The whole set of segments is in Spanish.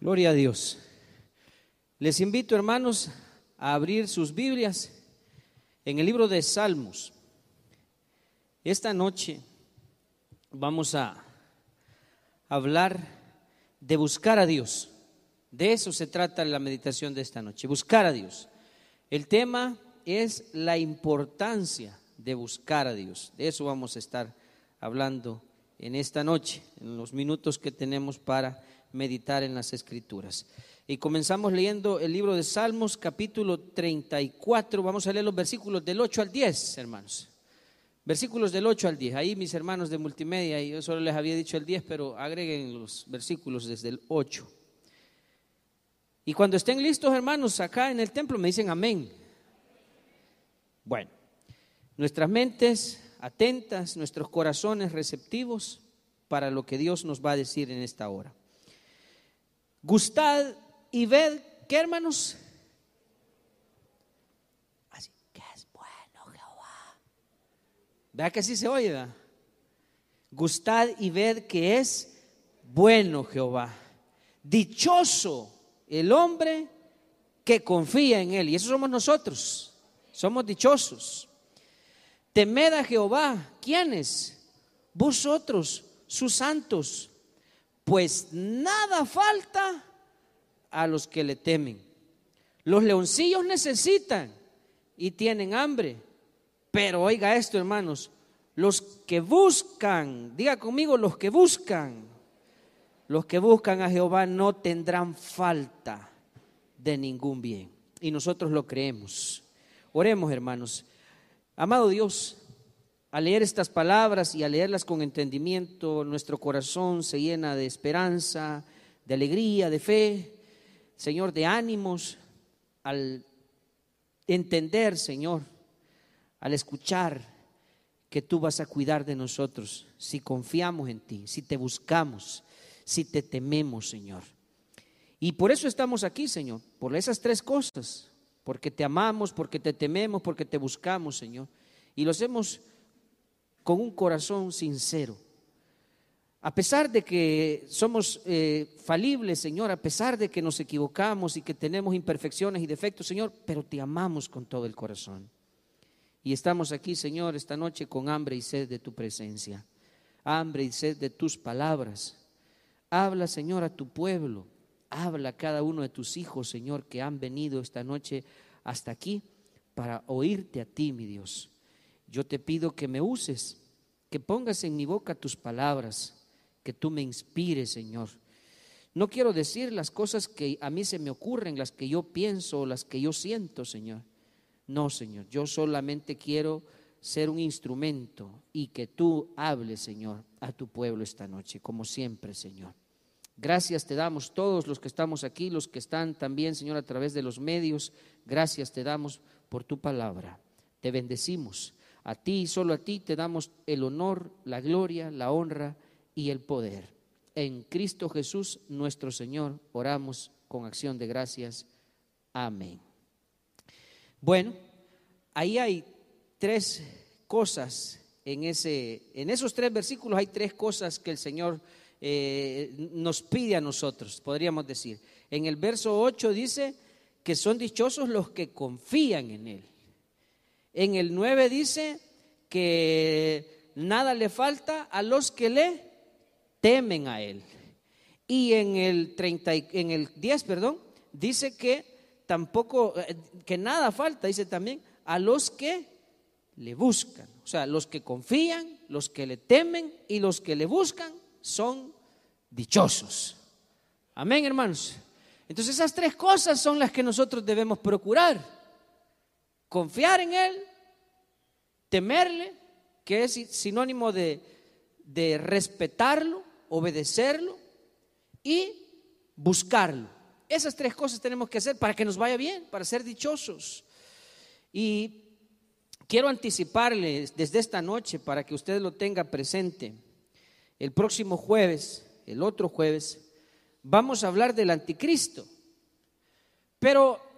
Gloria a Dios. Les invito, hermanos, a abrir sus Biblias en el libro de Salmos. Esta noche vamos a hablar de buscar a Dios. De eso se trata la meditación de esta noche, buscar a Dios. El tema es la importancia de buscar a Dios. De eso vamos a estar hablando en esta noche, en los minutos que tenemos para meditar en las escrituras. Y comenzamos leyendo el libro de Salmos, capítulo 34. Vamos a leer los versículos del 8 al 10, hermanos. Versículos del 8 al 10. Ahí mis hermanos de multimedia, yo solo les había dicho el 10, pero agreguen los versículos desde el 8. Y cuando estén listos, hermanos, acá en el templo me dicen amén. Bueno, nuestras mentes atentas, nuestros corazones receptivos para lo que Dios nos va a decir en esta hora. Gustad y ved, ¿qué hermanos? Así que es bueno Jehová. Vea que así se oye? Gustad y ved que es bueno Jehová. Dichoso el hombre que confía en él. Y eso somos nosotros. Somos dichosos. Temed a Jehová. ¿Quiénes? Vosotros, sus santos. Pues nada falta a los que le temen. Los leoncillos necesitan y tienen hambre. Pero oiga esto, hermanos, los que buscan, diga conmigo, los que buscan, los que buscan a Jehová no tendrán falta de ningún bien. Y nosotros lo creemos. Oremos, hermanos. Amado Dios, al leer estas palabras y al leerlas con entendimiento, nuestro corazón se llena de esperanza, de alegría, de fe, Señor, de ánimos, al entender, Señor, al escuchar que tú vas a cuidar de nosotros, si confiamos en ti, si te buscamos, si te tememos, Señor. Y por eso estamos aquí, Señor, por esas tres cosas, porque te amamos, porque te tememos, porque te buscamos, Señor. Y lo hacemos con un corazón sincero. A pesar de que somos eh, falibles, Señor, a pesar de que nos equivocamos y que tenemos imperfecciones y defectos, Señor, pero te amamos con todo el corazón. Y estamos aquí, Señor, esta noche con hambre y sed de tu presencia, hambre y sed de tus palabras. Habla, Señor, a tu pueblo. Habla a cada uno de tus hijos, Señor, que han venido esta noche hasta aquí para oírte a ti, mi Dios. Yo te pido que me uses, que pongas en mi boca tus palabras, que tú me inspires, Señor. No quiero decir las cosas que a mí se me ocurren, las que yo pienso, las que yo siento, Señor. No, Señor, yo solamente quiero ser un instrumento y que tú hables, Señor, a tu pueblo esta noche, como siempre, Señor. Gracias te damos todos los que estamos aquí, los que están también, Señor, a través de los medios. Gracias te damos por tu palabra. Te bendecimos. A ti solo a ti te damos el honor, la gloria, la honra y el poder. En Cristo Jesús, nuestro Señor, oramos con acción de gracias. Amén. Bueno, ahí hay tres cosas en, ese, en esos tres versículos hay tres cosas que el Señor eh, nos pide a nosotros, podríamos decir. En el verso 8 dice que son dichosos los que confían en Él. En el 9 dice que nada le falta a los que le temen a Él. Y en el, 30, en el 10, perdón, dice que tampoco, eh, que nada falta, dice también, a los que le buscan. O sea, los que confían, los que le temen y los que le buscan son dichosos. Amén, hermanos. Entonces esas tres cosas son las que nosotros debemos procurar. Confiar en Él, temerle, que es sinónimo de, de respetarlo, obedecerlo y buscarlo. Esas tres cosas tenemos que hacer para que nos vaya bien, para ser dichosos. Y quiero anticiparles desde esta noche para que usted lo tenga presente. El próximo jueves, el otro jueves, vamos a hablar del anticristo. Pero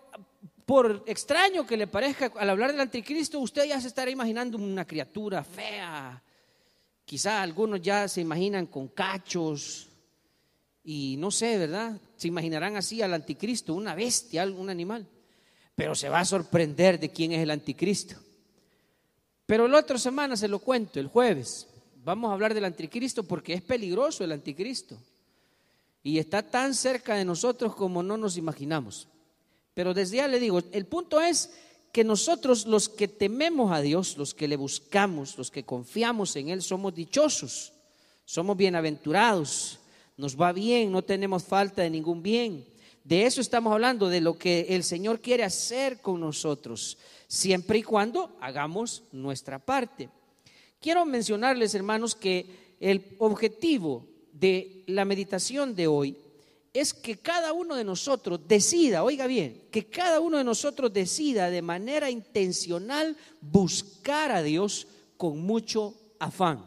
por extraño que le parezca, al hablar del anticristo, usted ya se estará imaginando una criatura fea. Quizá algunos ya se imaginan con cachos Y no sé, ¿verdad? Se imaginarán así al anticristo, una bestia, un animal. Pero se va a sorprender de quién es el anticristo. Pero la otra semana se lo cuento, el jueves. Vamos a hablar del anticristo porque es peligroso el anticristo. Y está tan cerca de nosotros como no nos imaginamos. Pero desde ya le digo, el punto es que nosotros los que tememos a Dios, los que le buscamos, los que confiamos en Él, somos dichosos, somos bienaventurados, nos va bien, no tenemos falta de ningún bien. De eso estamos hablando, de lo que el Señor quiere hacer con nosotros, siempre y cuando hagamos nuestra parte. Quiero mencionarles, hermanos, que el objetivo de la meditación de hoy es que cada uno de nosotros decida, oiga bien, que cada uno de nosotros decida de manera intencional buscar a Dios con mucho afán.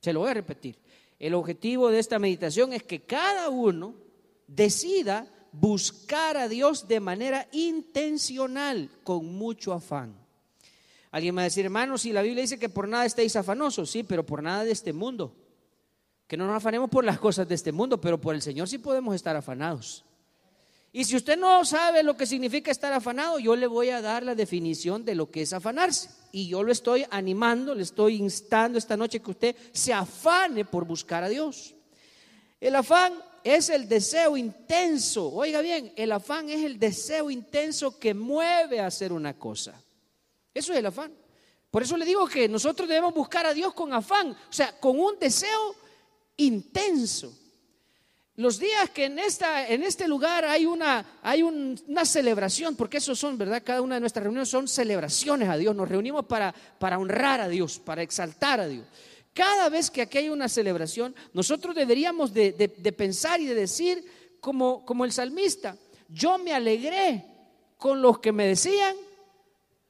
Se lo voy a repetir. El objetivo de esta meditación es que cada uno decida buscar a Dios de manera intencional, con mucho afán. Alguien me va a decir, hermano, si la Biblia dice que por nada estéis afanosos, sí, pero por nada de este mundo que no nos afanemos por las cosas de este mundo, pero por el Señor sí podemos estar afanados. Y si usted no sabe lo que significa estar afanado, yo le voy a dar la definición de lo que es afanarse. Y yo lo estoy animando, le estoy instando esta noche que usted se afane por buscar a Dios. El afán es el deseo intenso, oiga bien, el afán es el deseo intenso que mueve a hacer una cosa. Eso es el afán. Por eso le digo que nosotros debemos buscar a Dios con afán, o sea, con un deseo intenso. Los días que en, esta, en este lugar hay, una, hay una celebración, porque esos son, ¿verdad? Cada una de nuestras reuniones son celebraciones a Dios. Nos reunimos para, para honrar a Dios, para exaltar a Dios. Cada vez que aquí hay una celebración, nosotros deberíamos de, de pensar y de decir, como, como el salmista, yo me alegré con los que me decían,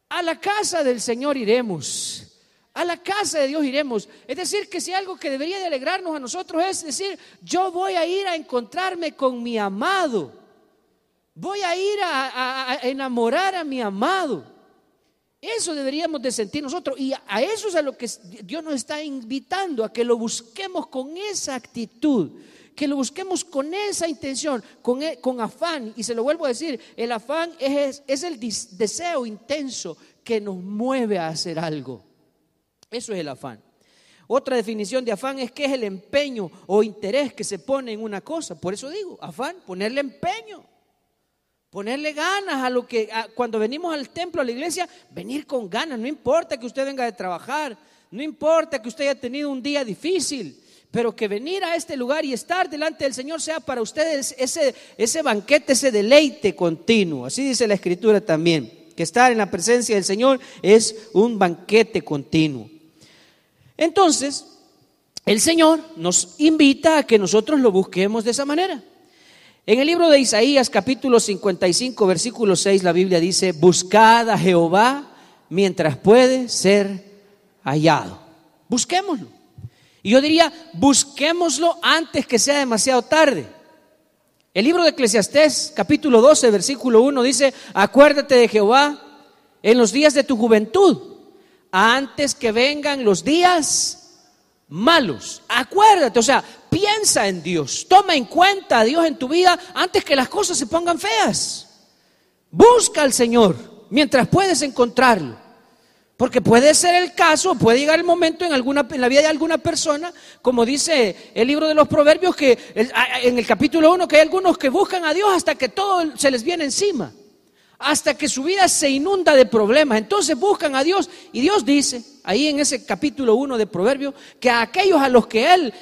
a la casa del Señor iremos. A la casa de Dios iremos. Es decir, que si algo que debería de alegrarnos a nosotros es decir, yo voy a ir a encontrarme con mi amado. Voy a ir a, enamorar a mi amado. Eso deberíamos de sentir nosotros. Y a eso es a lo que Dios nos está invitando, a que lo busquemos con esa actitud, que lo busquemos con esa intención, con, e, con afán. Y se lo vuelvo a decir, el afán es, es el deseo intenso que nos mueve a hacer algo. Eso es el afán. Otra definición de afán es que es el empeño o interés que se pone en una cosa. Por eso digo, afán, ponerle empeño, ponerle ganas a lo que cuando venimos al templo, a la iglesia, venir con ganas. No importa que usted venga de trabajar, no importa que usted haya tenido un día difícil, pero que venir a este lugar y estar delante del Señor sea para ustedes ese, ese banquete, ese deleite continuo. Así dice la Escritura también, que estar en la presencia del Señor es un banquete continuo. Entonces, el Señor nos invita a que nosotros lo busquemos de esa manera. En el libro de Isaías capítulo 55 versículo 6 la Biblia dice, buscad a Jehová mientras puede ser hallado. Busquémoslo. Y yo diría, busquémoslo antes que sea demasiado tarde. El libro de Eclesiastés capítulo 12 versículo 1 dice, acuérdate de Jehová en los días de tu juventud antes que vengan los días malos. Acuérdate, o sea, piensa en Dios, toma en cuenta a Dios en tu vida antes que las cosas se pongan feas. Busca al Señor mientras puedes encontrarlo. Porque puede ser el caso, puede llegar el momento en, alguna, la vida de alguna persona, como dice el libro de los Proverbios, que en el capítulo 1, que hay algunos que buscan a Dios hasta que todo se les viene encima hasta que su vida se inunda de problemas. Entonces buscan a Dios y Dios dice, ahí en ese capítulo 1 de Proverbio, que a aquellos a los que Él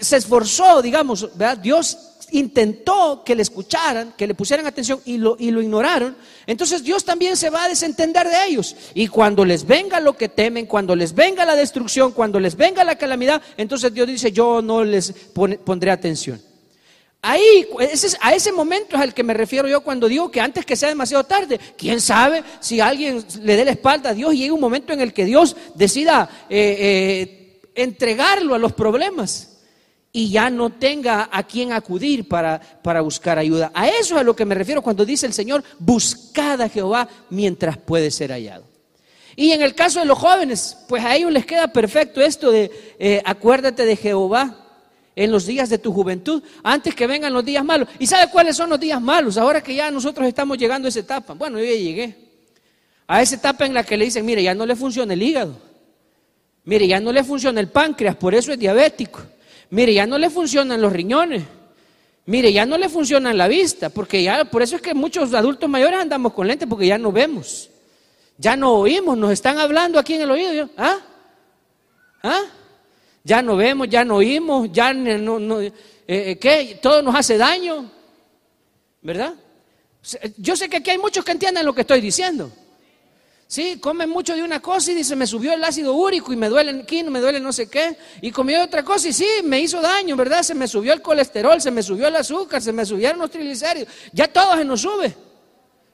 se esforzó, digamos, Dios intentó que le escucharan, que le pusieran atención y lo, y lo ignoraron, entonces Dios también se va a desentender de ellos. Y cuando les venga lo que temen, cuando les venga la destrucción, cuando les venga la calamidad, entonces Dios dice, yo no les pondré atención. Ahí, a ese momento es al que me refiero yo cuando digo que antes que sea demasiado tarde, quién sabe si alguien le dé la espalda a Dios y llega un momento en el que Dios decida eh, eh, entregarlo a los problemas y ya no tenga a quien acudir para, para buscar ayuda. A eso es a lo que me refiero cuando dice el Señor, buscad a Jehová mientras puede ser hallado. Y en el caso de los jóvenes, pues a ellos les queda perfecto esto de eh, acuérdate de Jehová en los días de tu juventud, antes que vengan los días malos. ¿Y sabe cuáles son los días malos? Ahora que ya nosotros estamos llegando a esa etapa. Bueno, yo ya llegué. A esa etapa en la que le dicen, mire, ya no le funciona el hígado. Mire, ya no le funciona el páncreas, por eso es diabético. Mire, ya no le funcionan los riñones. Mire, ya no le funciona la vista, porque ya, por eso es que muchos adultos mayores andamos con lentes, porque ya no vemos. Ya no oímos, nos están hablando aquí en el oído. ¿Ah? ¿Ah? Ya no vemos, ya no oímos, ya no, no eh, eh, ¿qué? Todo nos hace daño, ¿verdad? Yo sé que aquí hay muchos que entienden lo que estoy diciendo. Sí, comen mucho de una cosa y dice, me subió el ácido úrico y me duele aquí, me duele no sé qué. Y comió otra cosa y sí, me hizo daño, ¿verdad? Se me subió el colesterol, se me subió el azúcar, se me subieron los triglicéridos. Ya todo se nos sube.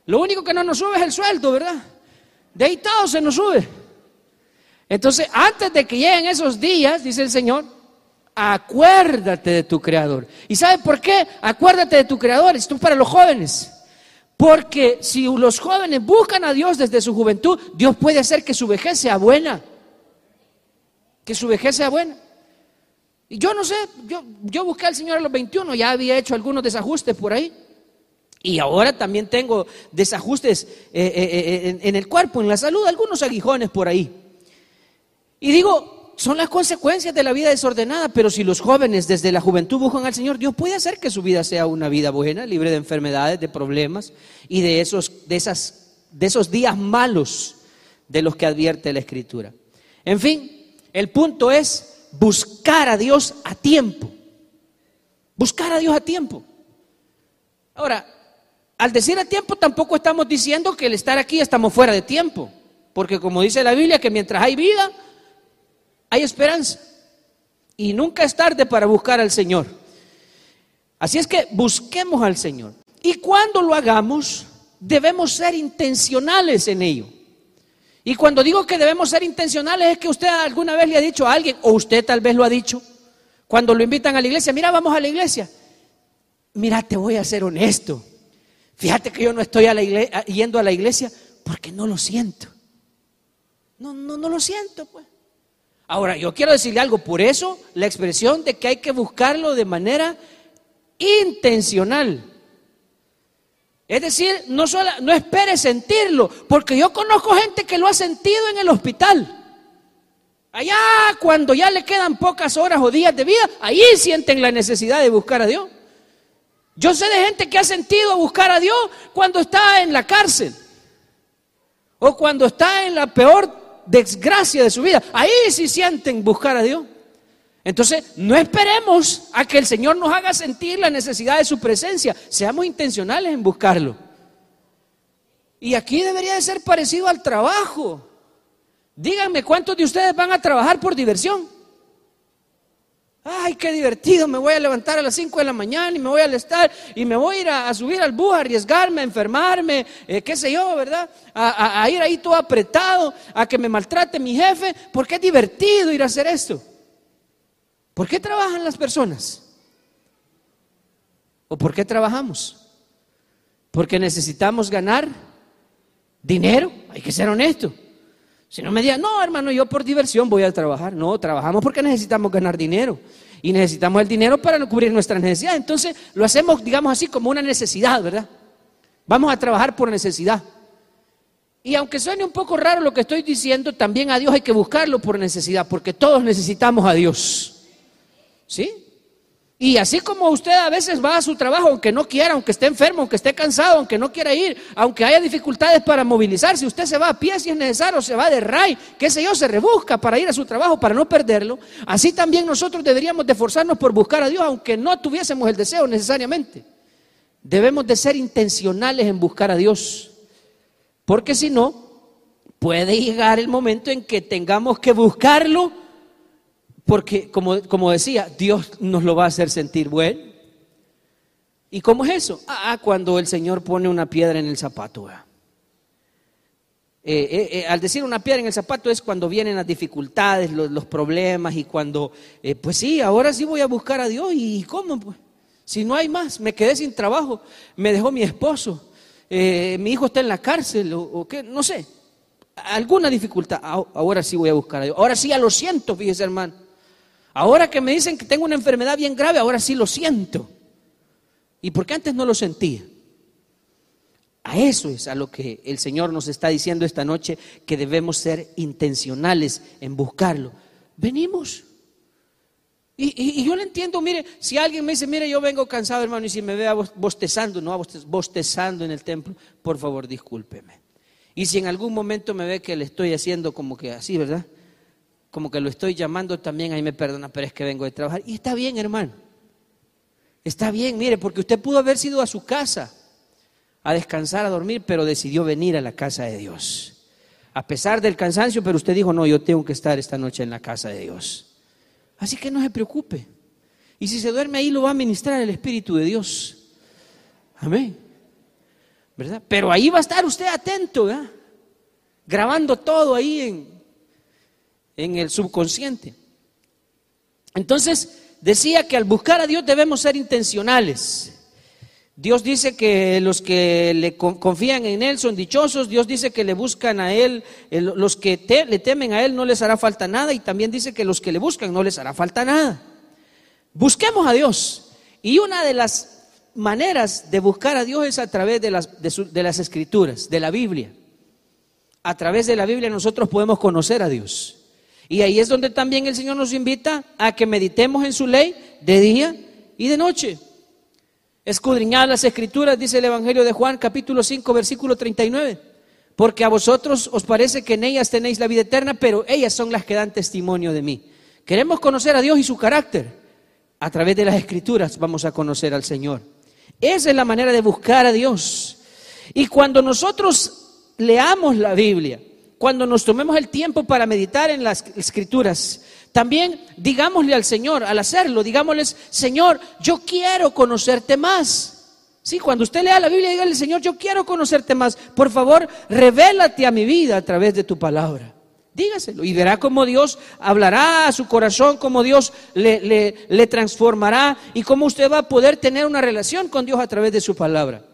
Lo único que no nos sube es el sueldo, ¿verdad? De ahí todo se nos sube. Entonces, antes de que lleguen esos días, dice el Señor, acuérdate de tu Creador. ¿Y sabes por qué? Acuérdate de tu Creador. Esto es para los jóvenes. Porque si los jóvenes buscan a Dios desde su juventud, Dios puede hacer que su vejez sea buena. Que su vejez sea buena. Y yo no sé, yo, yo busqué al Señor a los 21, ya había hecho algunos desajustes por ahí. Y ahora también tengo desajustes eh, eh, eh, en, el cuerpo, en la salud, algunos aguijones por ahí. Y digo, son las consecuencias de la vida desordenada, pero si los jóvenes desde la juventud buscan al Señor, Dios puede hacer que su vida sea una vida buena, libre de enfermedades, de problemas y de esos, de esas, de esos días malos de los que advierte la Escritura. En fin, el punto es buscar a Dios a tiempo. Buscar a Dios a tiempo. Ahora, al decir a tiempo tampoco estamos diciendo que el estar aquí estamos fuera de tiempo, porque como dice la Biblia, que mientras hay vida, hay esperanza. Y nunca es tarde para buscar al Señor. Así es que busquemos al Señor. Y cuando lo hagamos, debemos ser intencionales en ello. Y cuando digo que debemos ser intencionales es que usted alguna vez le ha dicho a alguien, o usted tal vez lo ha dicho, cuando lo invitan a la iglesia, mira, vamos a la iglesia. Mira, te voy a ser honesto. Fíjate que yo no estoy yendo a la iglesia porque no lo siento. No, no, no lo siento, pues. Ahora, yo quiero decirle algo, por eso la expresión de que hay que buscarlo de manera intencional. Es decir, no, solo, no espere sentirlo, porque yo conozco gente que lo ha sentido en el hospital. Allá, cuando ya le quedan pocas horas o días de vida, ahí sienten la necesidad de buscar a Dios. Yo sé de gente que ha sentido buscar a Dios cuando está en la cárcel o cuando está en la peor desgracia de su vida. Ahí sí sienten buscar a Dios. Entonces, no esperemos a que el Señor nos haga sentir la necesidad de su presencia. Seamos intencionales en buscarlo. Y aquí debería de ser parecido al trabajo. Díganme cuántos de ustedes van a trabajar por diversión. Ay, qué divertido, me voy a levantar a las 5 de la mañana y me voy a estar y me voy a ir a, subir al bus, arriesgarme, a enfermarme, eh, qué sé yo, ¿verdad? A, a, ir ahí todo apretado, a que me maltrate mi jefe, porque es divertido ir a hacer esto. ¿Por qué trabajan las personas? ¿O por qué trabajamos? Porque necesitamos ganar dinero, hay que ser honesto. Si no me digan, no, hermano, yo por diversión voy a trabajar. No, trabajamos porque necesitamos ganar dinero. Y necesitamos el dinero para cubrir nuestras necesidades. Entonces lo hacemos, digamos así, como una necesidad, ¿verdad? Vamos a trabajar por necesidad. Y aunque suene un poco raro lo que estoy diciendo, también a Dios hay que buscarlo por necesidad, porque todos necesitamos a Dios. ¿Sí? Y así como usted a veces va a su trabajo, aunque no quiera, aunque esté enfermo, aunque esté cansado, aunque no quiera ir, aunque haya dificultades para movilizarse, usted se va a pie si es necesario, se va de ray, qué sé yo, se rebusca para ir a su trabajo, para no perderlo. Así también nosotros deberíamos de esforzarnos por buscar a Dios, aunque no tuviésemos el deseo necesariamente. Debemos de ser intencionales en buscar a Dios, porque si no, puede llegar el momento en que tengamos que buscarlo porque, como, como decía, Dios nos lo va a hacer sentir bueno. ¿Y cómo es eso? Ah, cuando el Señor pone una piedra en el zapato. Eh, eh, eh, al decir una piedra en el zapato es cuando vienen las dificultades, los, problemas y cuando, pues sí, ahora sí voy a buscar a Dios y ¿cómo? Pues? Si no hay más, me quedé sin trabajo, me dejó mi esposo, mi hijo está en la cárcel o, o qué, no sé, alguna dificultad, ahora sí voy a buscar a Dios, ahora sí ya lo siento, fíjese hermano. Ahora que me dicen que tengo una enfermedad bien grave, ahora sí lo siento. ¿Y por qué antes no lo sentía? A eso es a lo que el Señor nos está diciendo esta noche, que debemos ser intencionales en buscarlo. Venimos. Y, yo le entiendo, mire, si alguien me dice, mire, yo vengo cansado, hermano, y si me vea bostezando, no, bostezando en el templo, por favor, discúlpeme. Y si en algún momento me ve que le estoy haciendo como que así, ¿verdad? Como que lo estoy llamando también, ahí me perdona, pero es que vengo de trabajar. Y está bien, hermano. Está bien, mire, porque usted pudo haber sido a su casa a descansar, a dormir, pero decidió venir a la casa de Dios. A pesar del cansancio, pero usted dijo, no, yo tengo que estar esta noche en la casa de Dios. Así que no se preocupe. Y si se duerme ahí, lo va a ministrar el Espíritu de Dios. Amén. ¿Verdad? Pero ahí va a estar usted atento, ¿verdad? Grabando todo ahí en, en el subconsciente. Entonces, decía que al buscar a Dios debemos ser intencionales. Dios dice que los que le confían en Él son dichosos, Dios dice que le buscan a Él, los que le temen a Él no les hará falta nada y también dice que los que le buscan no les hará falta nada. Busquemos a Dios. Y una de las maneras de buscar a Dios es a través de las, de las escrituras, de la Biblia. A través de la Biblia nosotros podemos conocer a Dios. Y ahí es donde también el Señor nos invita a que meditemos en su ley de día y de noche. Escudriñad las escrituras, dice el Evangelio de Juan, capítulo 5, versículo 39. Porque a vosotros os parece que en ellas tenéis la vida eterna, pero ellas son las que dan testimonio de mí. Queremos conocer a Dios y su carácter. A través de las escrituras vamos a conocer al Señor. Esa es la manera de buscar a Dios. Y cuando nosotros leamos la Biblia, cuando nos tomemos el tiempo para meditar en las escrituras, también digámosle al Señor, al hacerlo, digámosles, Señor, yo quiero conocerte más. Sí, cuando usted lea la Biblia, dígale, Señor, yo quiero conocerte más. Por favor, revélate a mi vida a través de tu palabra. Dígaselo y verá cómo Dios hablará a su corazón, cómo Dios le, le, le transformará y cómo usted va a poder tener una relación con Dios a través de su palabra.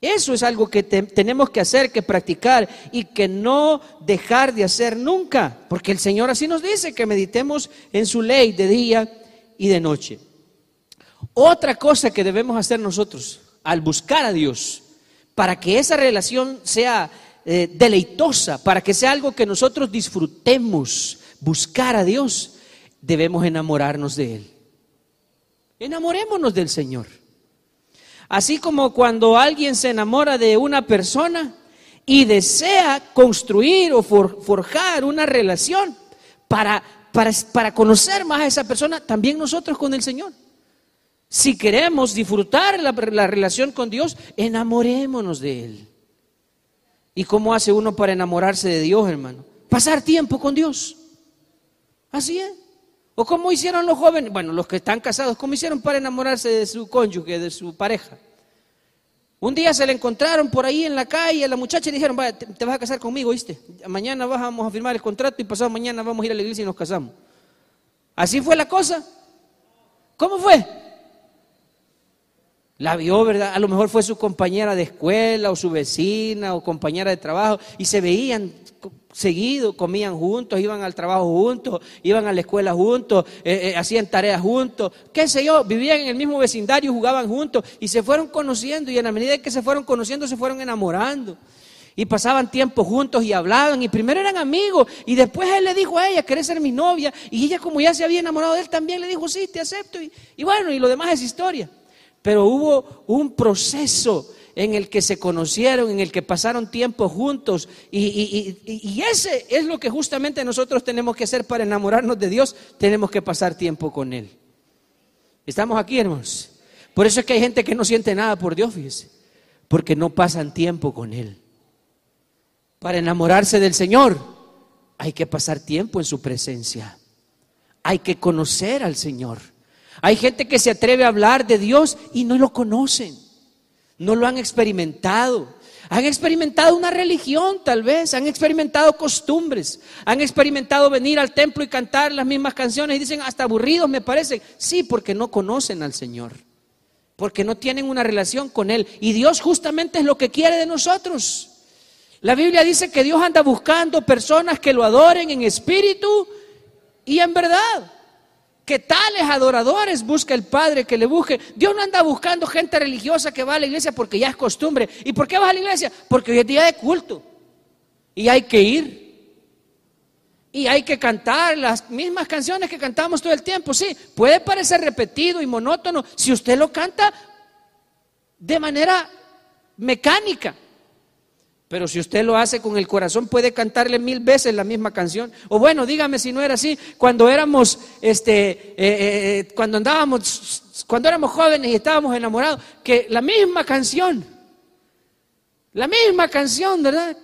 Eso es algo que tenemos que hacer, que practicar y que no dejar de hacer nunca, porque el Señor así nos dice que meditemos en su ley de día y de noche. Otra cosa que debemos hacer nosotros al buscar a Dios, para que esa relación sea eh, deleitosa, para que sea algo que nosotros disfrutemos, buscar a Dios, debemos enamorarnos de Él. Enamorémonos del Señor. Así como cuando alguien se enamora de una persona y desea construir o forjar una relación para, para, conocer más a esa persona, también nosotros con el Señor. Si queremos disfrutar la, la relación con Dios, enamorémonos de Él. ¿Y cómo hace uno para enamorarse de Dios, hermano? Pasar tiempo con Dios. Así es. ¿O cómo hicieron los jóvenes? Bueno, los que están casados, ¿cómo hicieron para enamorarse de su cónyuge, de su pareja? Un día se le encontraron por ahí en la calle a la muchacha y dijeron, vaya, te, vas a casar conmigo, ¿viste? Mañana vamos a firmar el contrato y pasado mañana vamos a ir a la iglesia y nos casamos. ¿Así fue la cosa? ¿Cómo fue? La vio, ¿verdad? A lo mejor fue su compañera de escuela o su vecina o compañera de trabajo y se veían seguido, comían juntos, iban al trabajo juntos, iban a la escuela juntos, eh, eh, hacían tareas juntos, qué sé yo, vivían en el mismo vecindario, jugaban juntos y se fueron conociendo y en la medida que se fueron conociendo se fueron enamorando. Y pasaban tiempo juntos y hablaban y primero eran amigos y después él le dijo a ella, ¿querés ser mi novia? Y ella como ya se había enamorado de él también le dijo, sí, te acepto. Y, y bueno, y lo demás es historia. Pero hubo un proceso en el que se conocieron, en el que pasaron tiempo juntos. Y, ese es lo que justamente nosotros tenemos que hacer para enamorarnos de Dios. Tenemos que pasar tiempo con Él. Estamos aquí, hermanos. Por eso es que hay gente que no siente nada por Dios, fíjese. Porque no pasan tiempo con Él. Para enamorarse del Señor hay que pasar tiempo en su presencia. Hay que conocer al Señor. Hay gente que se atreve a hablar de Dios y no lo conocen no lo han experimentado. Han experimentado una religión tal vez, han experimentado costumbres, han experimentado venir al templo y cantar las mismas canciones y dicen hasta aburridos me parecen. Sí, porque no conocen al Señor, porque no tienen una relación con Él. Y Dios justamente es lo que quiere de nosotros. La Biblia dice que Dios anda buscando personas que lo adoren en espíritu y en verdad que tales adoradores busca el Padre que le busque. Dios no anda buscando gente religiosa que va a la iglesia porque ya es costumbre. ¿Y por qué vas a la iglesia? Porque hoy es día de culto. Y hay que ir. Y hay que cantar las mismas canciones que cantamos todo el tiempo. Sí, puede parecer repetido y monótono si usted lo canta de manera mecánica. Pero si usted lo hace con el corazón, puede cantarle mil veces la misma canción. O bueno, dígame si no era así. Cuando éramos, este, eh, eh, eh, cuando andábamos, cuando éramos jóvenes y estábamos enamorados, que la misma canción, la misma canción, ¿verdad?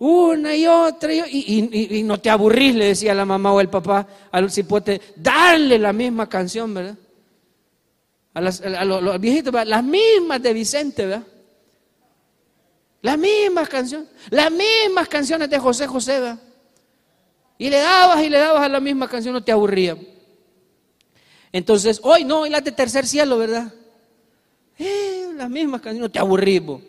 Una y otra, y, no te aburrís, le decía la mamá o el papá al cipote, darle la misma canción, ¿verdad? A, los, viejitos, las mismas de Vicente, ¿verdad? Las mismas canciones, las mismas canciones de José José. Y le dabas y le dabas a la misma canción, no te aburría. Entonces, hoy no, y las de tercer cielo, ¿verdad? Eh, las mismas canciones, no te aburrimos.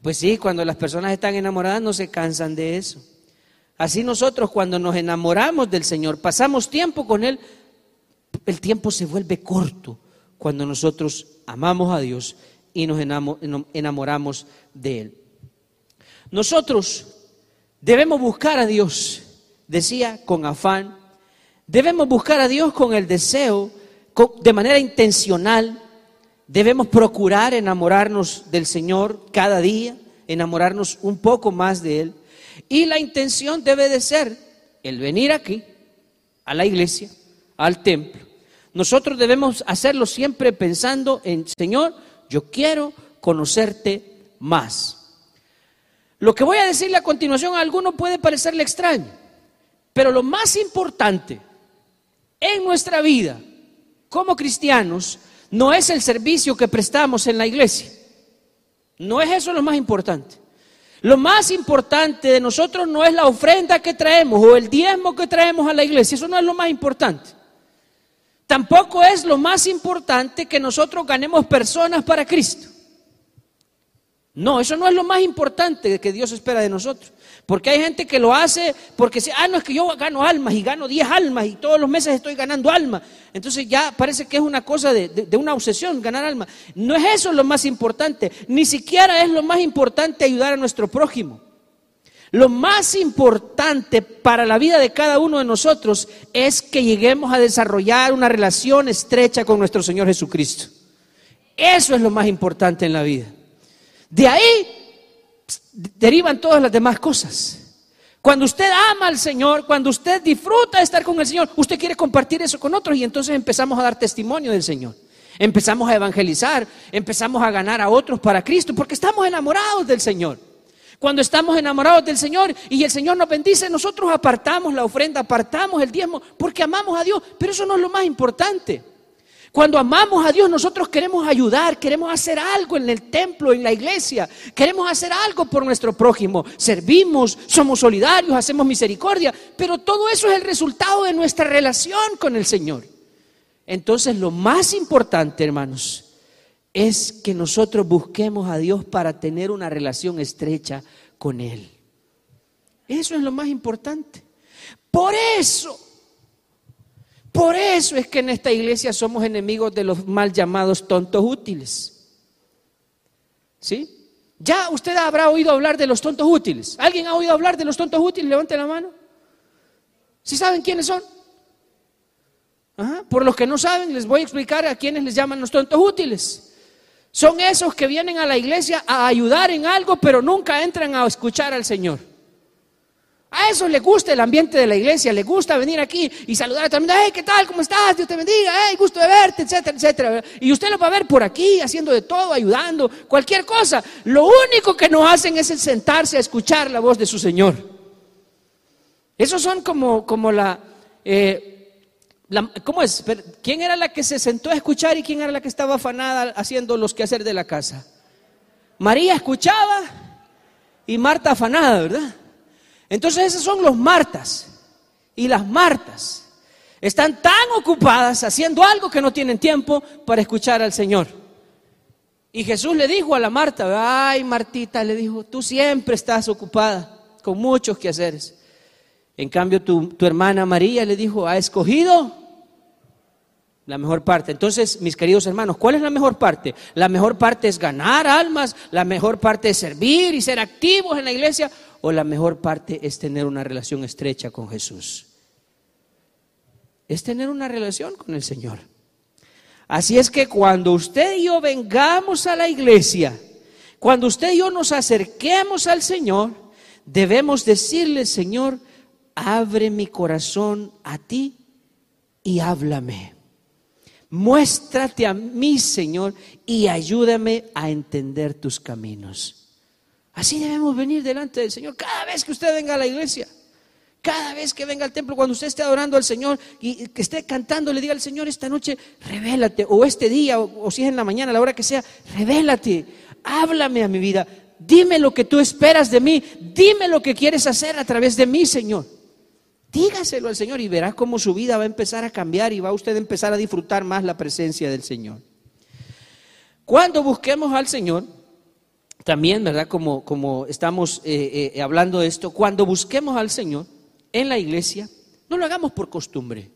Pues sí, cuando las personas están enamoradas no se cansan de eso. Así nosotros cuando nos enamoramos del Señor, pasamos tiempo con Él, el tiempo se vuelve corto cuando nosotros amamos a Dios y nos enamoramos de Él. Nosotros debemos buscar a Dios, decía, con afán. Debemos buscar a Dios con el deseo, de manera intencional, Debemos procurar enamorarnos del Señor cada día, enamorarnos un poco más de Él. Y la intención debe de ser el venir aquí, a la iglesia, al templo. Nosotros debemos hacerlo siempre pensando en, Señor, yo quiero conocerte más. Lo que voy a decirle a continuación a alguno puede parecerle extraño, pero lo más importante en nuestra vida como cristianos no es el servicio que prestamos en la iglesia. No es eso lo más importante. Lo más importante de nosotros no es la ofrenda que traemos o el diezmo que traemos a la iglesia. Eso no es lo más importante. Tampoco es lo más importante que nosotros ganemos personas para Cristo. No, eso no es lo más importante que Dios espera de nosotros. Porque hay gente que lo hace porque dice, ah, no, es que yo gano almas y gano 10 almas y todos los meses estoy ganando almas. Entonces ya parece que es una cosa de, de, una obsesión ganar almas. No es eso lo más importante, ni siquiera es lo más importante ayudar a nuestro prójimo. Lo más importante para la vida de cada uno de nosotros es que lleguemos a desarrollar una relación estrecha con nuestro Señor Jesucristo. Eso es lo más importante en la vida. De ahí derivan todas las demás cosas. Cuando usted ama al Señor, cuando usted disfruta de estar con el Señor, usted quiere compartir eso con otros y entonces empezamos a dar testimonio del Señor. Empezamos a evangelizar, empezamos a ganar a otros para Cristo, porque estamos enamorados del Señor. Cuando estamos enamorados del Señor y el Señor nos bendice, nosotros apartamos la ofrenda, apartamos el diezmo, porque amamos a Dios, pero eso no es lo más importante. Cuando amamos a Dios, nosotros queremos ayudar, queremos hacer algo en el templo, en la iglesia, queremos hacer algo por nuestro prójimo, servimos, somos solidarios, hacemos misericordia, pero todo eso es el resultado de nuestra relación con el Señor. Entonces, lo más importante, hermanos, es que nosotros busquemos a Dios para tener una relación estrecha con Él. Eso es lo más importante. Por eso por eso es que en esta iglesia somos enemigos de los mal llamados tontos útiles. ¿Sí? Ya usted habrá oído hablar de los tontos útiles. ¿Alguien ha oído hablar de los tontos útiles? Levante la mano. ¿Sí saben quiénes son? Por los que no saben, les voy a explicar a quiénes les llaman los tontos útiles. Son esos que vienen a la iglesia a ayudar en algo, pero nunca entran a escuchar al Señor. A eso le gusta el ambiente de la iglesia, le gusta venir aquí y saludar a todo el mundo, hey, ¿qué tal? ¿Cómo estás? Dios te bendiga, hey, gusto de verte, etcétera, etcétera. Y usted lo va a ver por aquí, haciendo de todo, ayudando, cualquier cosa. Lo único que no hacen es sentarse a escuchar la voz de su Señor. Esos son como, como la, eh, ¿cómo es? ¿Quién era la que se sentó a escuchar y quién era la que estaba afanada haciendo los quehaceres de la casa? María escuchaba y Marta afanada, ¿verdad? Entonces esos son los Martas y las Martas. Están tan ocupadas haciendo algo que no tienen tiempo para escuchar al Señor. Y Jesús le dijo a la Marta, ay Martita, le dijo, tú siempre estás ocupada con muchos quehaceres. En cambio tu, hermana María le dijo, ha escogido La mejor parte. Entonces, mis queridos hermanos, ¿cuál es la mejor parte? La mejor parte es ganar almas, la mejor parte es servir y ser activos en la iglesia, o la mejor parte es tener una relación estrecha con Jesús. Es tener una relación con el Señor. Así es que cuando usted y yo vengamos a la iglesia, cuando usted y yo nos acerquemos al Señor, debemos decirle, Señor, abre mi corazón a ti y háblame. Muéstrate a mí, Señor, y ayúdame a entender tus caminos. Así debemos venir delante del Señor cada vez que usted venga a la iglesia. Cada vez que venga al templo, cuando usted esté adorando al Señor y que esté cantando, le diga al Señor esta noche, revélate, o este día, o, si es en la mañana, a la hora que sea, revélate, háblame a mi vida, dime lo que tú esperas de mí, dime lo que quieres hacer a través de mí, Señor. Dígaselo al Señor y verá cómo su vida va a empezar a cambiar y va usted a empezar a disfrutar más la presencia del Señor. Cuando busquemos al Señor, también, ¿verdad? Como, como estamos eh, eh, hablando de esto, cuando busquemos al Señor en la iglesia, no lo hagamos por costumbre.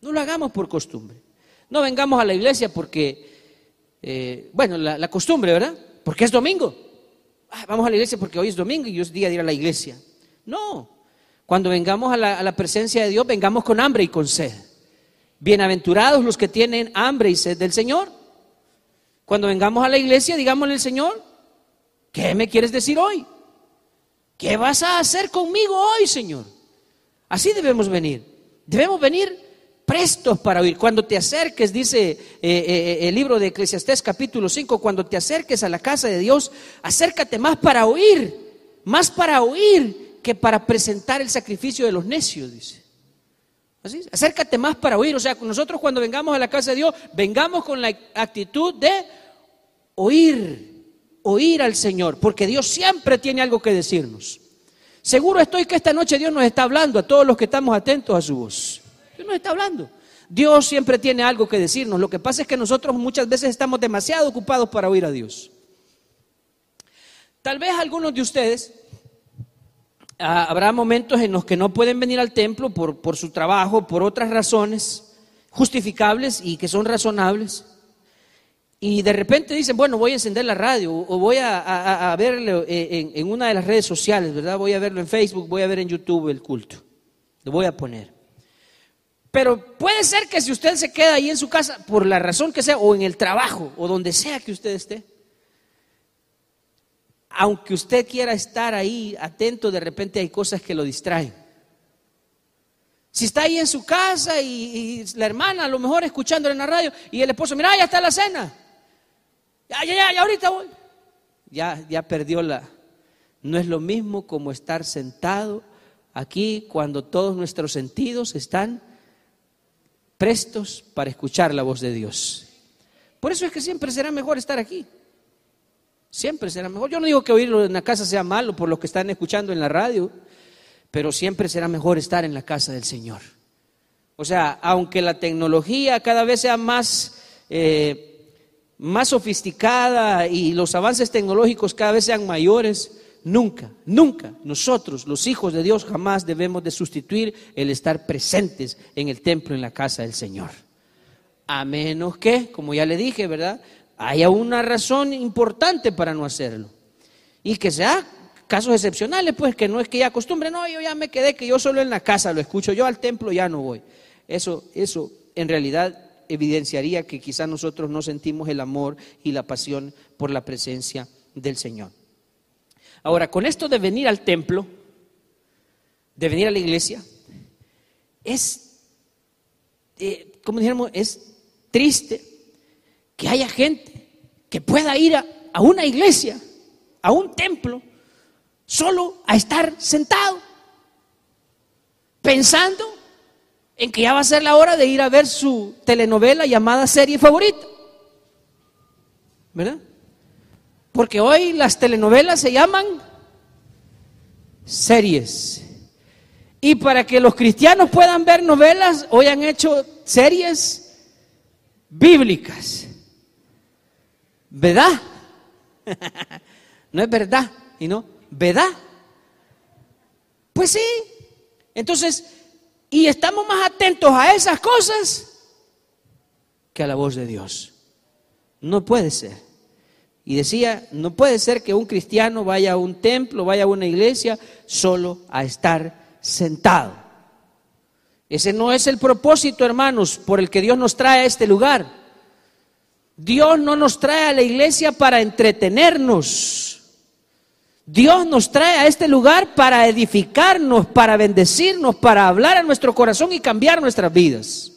No lo hagamos por costumbre. No vengamos a la iglesia porque, eh, bueno, la, costumbre, ¿verdad? Porque es domingo. Ah, vamos a la iglesia porque hoy es domingo y es día de ir a la iglesia. No, cuando vengamos a la, presencia de Dios, vengamos con hambre y con sed. Bienaventurados los que tienen hambre y sed del Señor. Cuando vengamos a la iglesia, digámosle al Señor, ¿qué me quieres decir hoy? ¿Qué vas a hacer conmigo hoy, Señor? Así debemos venir. Debemos venir prestos para oír. Cuando te acerques, dice eh, eh, eh, el libro de Eclesiastés capítulo 5, cuando te acerques a la casa de Dios, acércate más para oír, más para oír que para presentar el sacrificio de los necios, dice. Así, acércate más para oír. O sea, nosotros cuando vengamos a la casa de Dios, vengamos con la actitud de oír, oír al Señor, porque Dios siempre tiene algo que decirnos. Seguro estoy que esta noche Dios nos está hablando a todos los que estamos atentos a su voz. Dios nos está hablando. Dios siempre tiene algo que decirnos. Lo que pasa es que nosotros muchas veces estamos demasiado ocupados para oír a Dios. Tal vez algunos de ustedes Ah, habrá momentos en los que no pueden venir al templo por, por su trabajo, por otras razones justificables y que son razonables. Y de repente dicen, bueno, voy a encender la radio o voy a, verlo en, en, una de las redes sociales, ¿verdad? Voy a verlo en Facebook, voy a ver en YouTube el culto. Lo voy a poner. Pero puede ser que si usted se queda ahí en su casa, por la razón que sea, o en el trabajo, o donde sea que usted esté, aunque usted quiera estar ahí atento, de repente hay cosas que lo distraen. Si está ahí en su casa y, la hermana a lo mejor escuchándole en la radio y el esposo, mira, ya está la cena. Ya, ya, ya, ya ahorita voy. Ya, ya perdió la... No es lo mismo como estar sentado aquí cuando todos nuestros sentidos están prestos para escuchar la voz de Dios. Por eso es que siempre será mejor estar aquí. Siempre será mejor. Yo no digo que oírlo en la casa sea malo por lo que están escuchando en la radio, pero siempre será mejor estar en la casa del Señor. O sea, aunque la tecnología cada vez sea más, eh, más sofisticada y los avances tecnológicos cada vez sean mayores, nunca, nunca nosotros, los hijos de Dios, jamás debemos de sustituir el estar presentes en el templo, en la casa del Señor. A menos que, como ya le dije, ¿verdad? Haya una razón importante para no hacerlo. Y que sea casos excepcionales, pues que no es que ya acostumbre, no, yo ya me quedé, que yo solo en la casa lo escucho, yo al templo ya no voy. Eso, eso en realidad evidenciaría que quizás nosotros no sentimos el amor y la pasión por la presencia del Señor. Ahora, con esto de venir al templo, de venir a la iglesia, es, eh, como dijéramos, es triste que haya gente que pueda ir a, una iglesia, a un templo, solo a estar sentado, pensando en que ya va a ser la hora de ir a ver su telenovela llamada serie favorita. ¿Verdad? Porque hoy las telenovelas se llaman series. Y para que los cristianos puedan ver novelas, hoy han hecho series bíblicas. ¿Verdad? no es verdad, y no, ¿verdad? Pues sí. Entonces, y estamos más atentos a esas cosas que a la voz de Dios. No puede ser. Y decía, no puede ser que un cristiano vaya a un templo, vaya a una iglesia solo a estar sentado. Ese no es el propósito, hermanos, por el que Dios nos trae a este lugar. Dios no nos trae a la iglesia para entretenernos. Dios nos trae a este lugar para edificarnos, para bendecirnos, para hablar a nuestro corazón y cambiar nuestras vidas.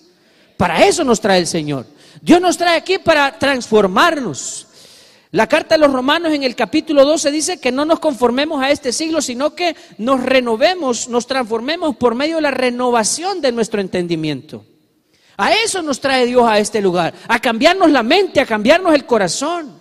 Para eso nos trae el Señor. Dios nos trae aquí para transformarnos. La carta de los romanos en el capítulo 12 dice que no nos conformemos a este siglo, sino que nos renovemos, nos transformemos por medio de la renovación de nuestro entendimiento. A eso nos trae Dios a este lugar, a cambiarnos la mente, a cambiarnos el corazón.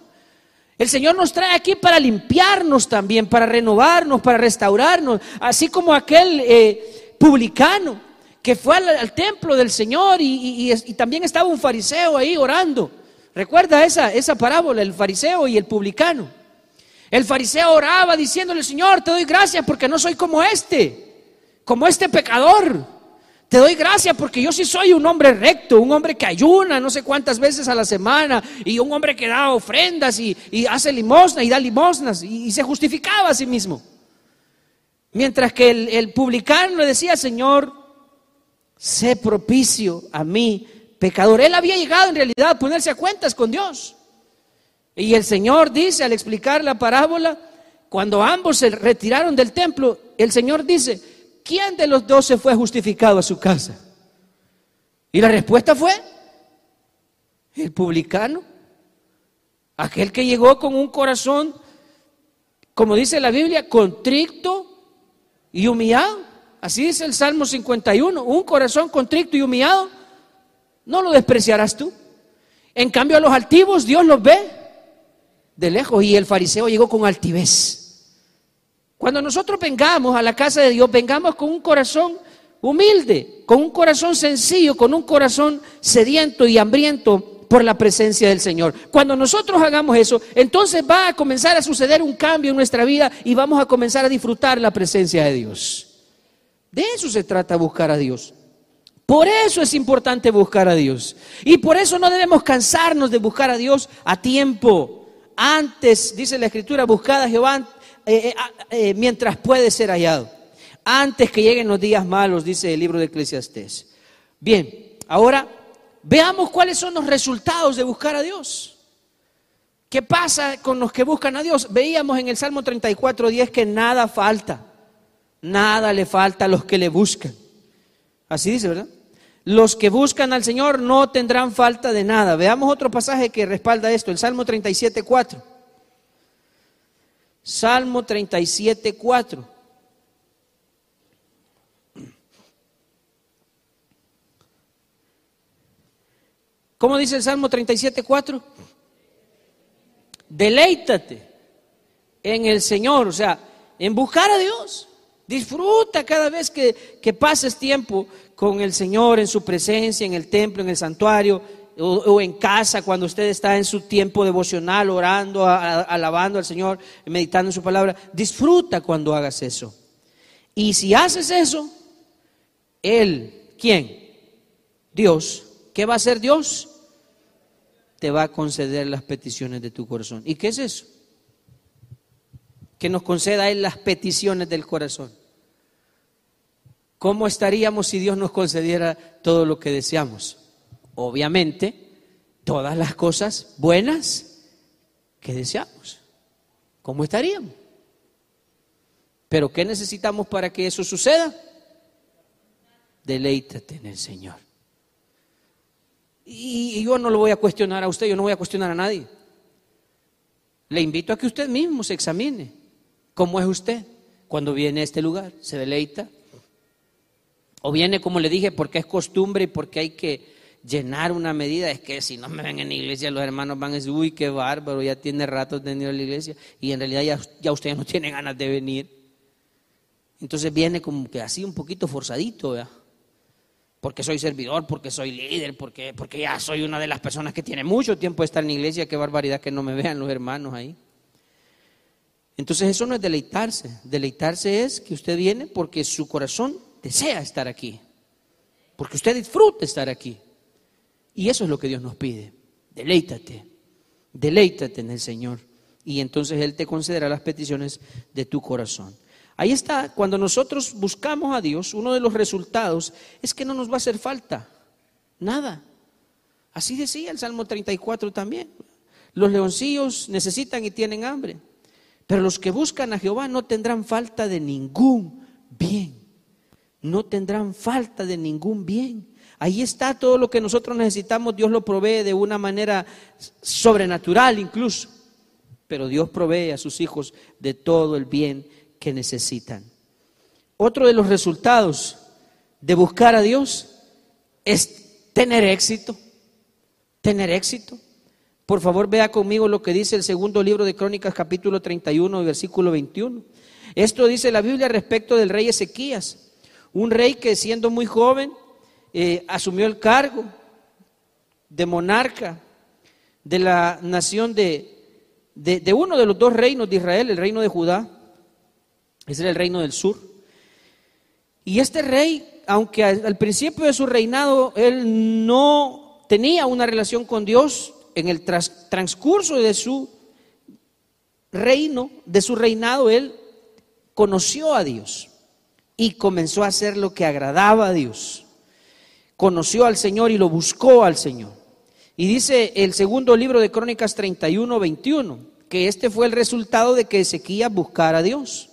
El Señor nos trae aquí para limpiarnos también, para renovarnos, para restaurarnos, así como aquel eh, publicano que fue al, templo del Señor y, también estaba un fariseo ahí orando. Recuerda esa, esa parábola, el fariseo y el publicano. El fariseo oraba diciéndole, Señor, te doy gracias porque no soy como este, como este pecador. Te doy gracias porque yo sí soy un hombre recto, un hombre que ayuna no sé cuántas veces a la semana y un hombre que da ofrendas y, hace limosna y da limosnas y, se justificaba a sí mismo. Mientras que el, el publicano le decía, Señor, sé propicio a mí, pecador. Él había llegado en realidad a ponerse a cuentas con Dios. Y el Señor dice al explicar la parábola, cuando ambos se retiraron del templo, el Señor dice, ¿quién de los dos se fue justificado a su casa? Y la respuesta fue, el publicano, aquel que llegó con un corazón, como dice la Biblia, contrito y humillado. Así dice el Salmo 51, un corazón contrito y humillado, no lo despreciarás tú. En cambio a los altivos Dios los ve de lejos y el fariseo llegó con altivez. Cuando nosotros vengamos a la casa de Dios, vengamos con un corazón humilde, con un corazón sencillo, con un corazón sediento y hambriento por la presencia del Señor. Cuando nosotros hagamos eso, entonces va a comenzar a suceder un cambio en nuestra vida y vamos a comenzar a disfrutar la presencia de Dios. De eso se trata buscar a Dios. Por eso es importante buscar a Dios. Y por eso no debemos cansarnos de buscar a Dios a tiempo. Antes, dice la Escritura, buscada a Jehová eh, eh, ah, eh, mientras puede ser hallado. Antes que lleguen los días malos, dice el libro de Eclesiastés. Bien, ahora veamos cuáles son los resultados de buscar a Dios. ¿Qué pasa con los que buscan a Dios? Veíamos en el Salmo 34, 10 que nada falta. Nada le falta a los que le buscan. Así dice, ¿verdad? Los que buscan al Señor no tendrán falta de nada. Veamos otro pasaje que respalda esto, el Salmo 37, 4. Salmo 37, 4. ¿Cómo dice el Salmo 37, 4? Deleítate en el Señor, o sea, en buscar a Dios. Disfruta cada vez que, que pases tiempo con el Señor en su presencia, en el templo, en el santuario o, en casa, cuando usted está en su tiempo devocional, orando, alabando al Señor, meditando en su palabra, disfruta cuando hagas eso. Y si haces eso, Él, ¿quién? Dios, ¿qué va a hacer Dios? Te va a conceder las peticiones de tu corazón. ¿Y qué es eso? Que nos conceda Él las peticiones del corazón. ¿Cómo estaríamos si Dios nos concediera todo lo que deseamos? Obviamente, todas las cosas buenas que deseamos. ¿Cómo estaríamos? Pero ¿qué necesitamos para que eso suceda? Deleítate en el Señor. Y yo no lo voy a cuestionar a usted, yo no voy a cuestionar a nadie. Le invito a que usted mismo se examine. ¿Cómo es usted cuando viene a este lugar? ¿Se deleita? ¿O viene, como le dije, porque es costumbre y porque hay que llenar una medida. Es que si no me ven en la iglesia, los hermanos van a decir, uy, qué bárbaro, ya tiene rato de venir a la iglesia. Y en realidad ya, ya usted no tiene ganas de venir. Entonces viene como que así un poquito forzadito, ¿verdad? Porque soy servidor, porque soy líder, porque, porque ya soy una de las personas que tiene mucho tiempo de estar en la iglesia. Qué barbaridad que no me vean los hermanos ahí. Entonces eso no es deleitarse. Deleitarse es que usted viene porque su corazón desea estar aquí. Porque usted disfruta estar aquí. Y eso es lo que Dios nos pide. Deleítate, deleítate en el Señor. Y entonces Él te concederá las peticiones de tu corazón. Ahí está, cuando nosotros buscamos a Dios, uno de los resultados es que no nos va a hacer falta nada. Así decía el Salmo 34 también. Los leoncillos necesitan y tienen hambre, pero los que buscan a Jehová no tendrán falta de ningún bien. No tendrán falta de ningún bien. Ahí está todo lo que nosotros necesitamos, Dios lo provee de una manera sobrenatural incluso, pero Dios provee a sus hijos de todo el bien que necesitan. Otro de los resultados de buscar a Dios es tener éxito, tener éxito. Por favor, vea conmigo lo que dice el segundo libro de Crónicas, capítulo 31, versículo 21. Esto dice la Biblia respecto del rey Ezequías, un rey que siendo muy joven eh, asumió el cargo de monarca de la nación de, de, uno de los dos reinos de Israel, el reino de Judá, ese era el reino del sur. Y este rey, aunque al principio de su reinado él no tenía una relación con Dios, en el transcurso de su reino, de su reinado, él conoció a Dios y comenzó a hacer lo que agradaba a Dios. Conoció al Señor y lo buscó al Señor. Y dice el segundo libro de Crónicas 31, 21, que este fue el resultado de que Ezequías buscara a Dios.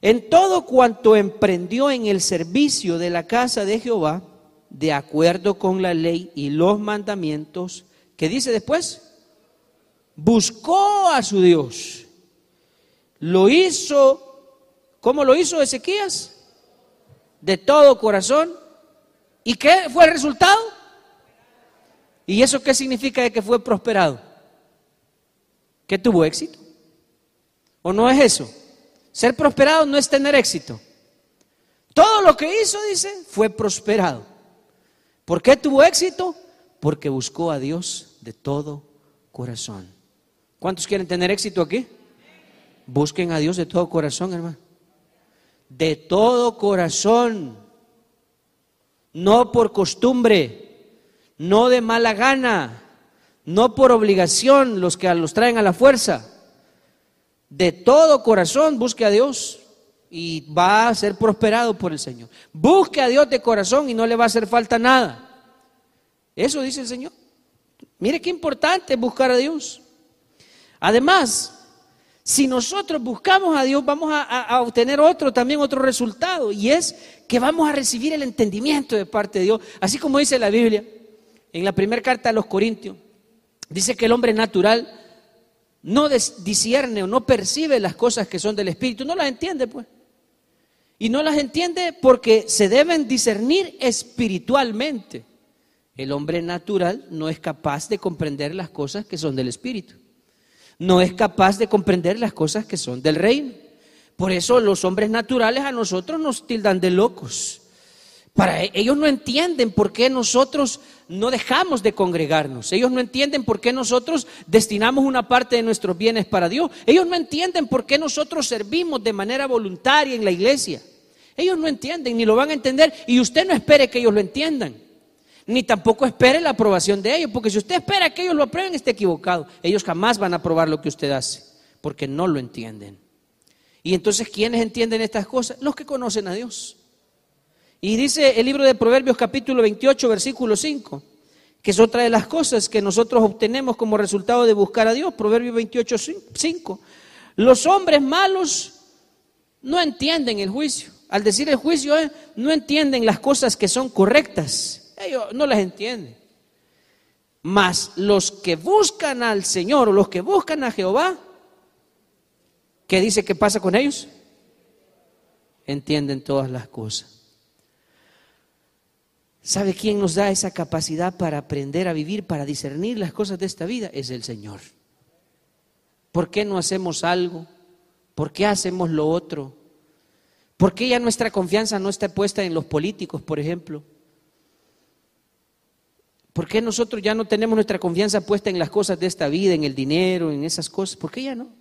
En todo cuanto emprendió en el servicio de la casa de Jehová, de acuerdo con la ley y los mandamientos, ¿Qué dice después? Buscó a su Dios. Lo hizo, ¿cómo lo hizo Ezequías? De todo corazón. ¿Y qué fue el resultado? ¿Y eso qué significa de que fue prosperado? ¿Que tuvo éxito? ¿O no es eso? Ser prosperado no es tener éxito. Todo lo que hizo, dice, fue prosperado. ¿Por qué tuvo éxito? Porque buscó a Dios de todo corazón. ¿Cuántos quieren tener éxito aquí? Busquen a Dios de todo corazón, hermano. De todo corazón. No por costumbre, no de mala gana, no por obligación, los que los traen a la fuerza. De todo corazón busque a Dios y va a ser prosperado por el Señor. Busque a Dios de corazón y no le va a hacer falta nada. Eso dice el Señor. Mire qué importante es buscar a Dios. Además, si nosotros buscamos a Dios, vamos a, obtener otro también, otro resultado, y es que vamos a recibir el entendimiento de parte de Dios, así como dice la Biblia en la primera carta a los Corintios. Dice que el hombre natural no discierne o no percibe las cosas que son del Espíritu, no las entiende pues. Y no las entiende porque se deben discernir espiritualmente. El hombre natural no es capaz de comprender las cosas que son del Espíritu. No es capaz de comprender las cosas que son del reino. Por eso los hombres naturales a nosotros nos tildan de locos. Para e-, ellos no entienden por qué nosotros no dejamos de congregarnos. Ellos no entienden por qué nosotros destinamos una parte de nuestros bienes para Dios. Ellos no entienden por qué nosotros servimos de manera voluntaria en la iglesia. Ellos no entienden ni lo van a entender y usted no espere que ellos lo entiendan ni tampoco espere la aprobación de ellos, porque si usted espera que ellos lo aprueben, está equivocado. Ellos jamás van a aprobar lo que usted hace, porque no lo entienden. Y entonces, ¿quiénes entienden estas cosas? Los que conocen a Dios. Y dice el libro de Proverbios capítulo 28, versículo 5, que es otra de las cosas que nosotros obtenemos como resultado de buscar a Dios. Proverbios 28, 5. Los hombres malos no entienden el juicio. Al decir el juicio, eh, no entienden las cosas que son correctas ellos no las entienden. Mas los que buscan al Señor o los que buscan a Jehová, ¿qué dice que pasa con ellos? Entienden todas las cosas. ¿Sabe quién nos da esa capacidad para aprender a vivir, para discernir las cosas de esta vida? Es el Señor. ¿Por qué no hacemos algo? ¿Por qué hacemos lo otro? ¿Por qué ya nuestra confianza no está puesta en los políticos, por ejemplo? ¿Por qué nosotros ya no tenemos nuestra confianza puesta en las cosas de esta vida, en el dinero, en esas cosas? ¿Por qué ya no?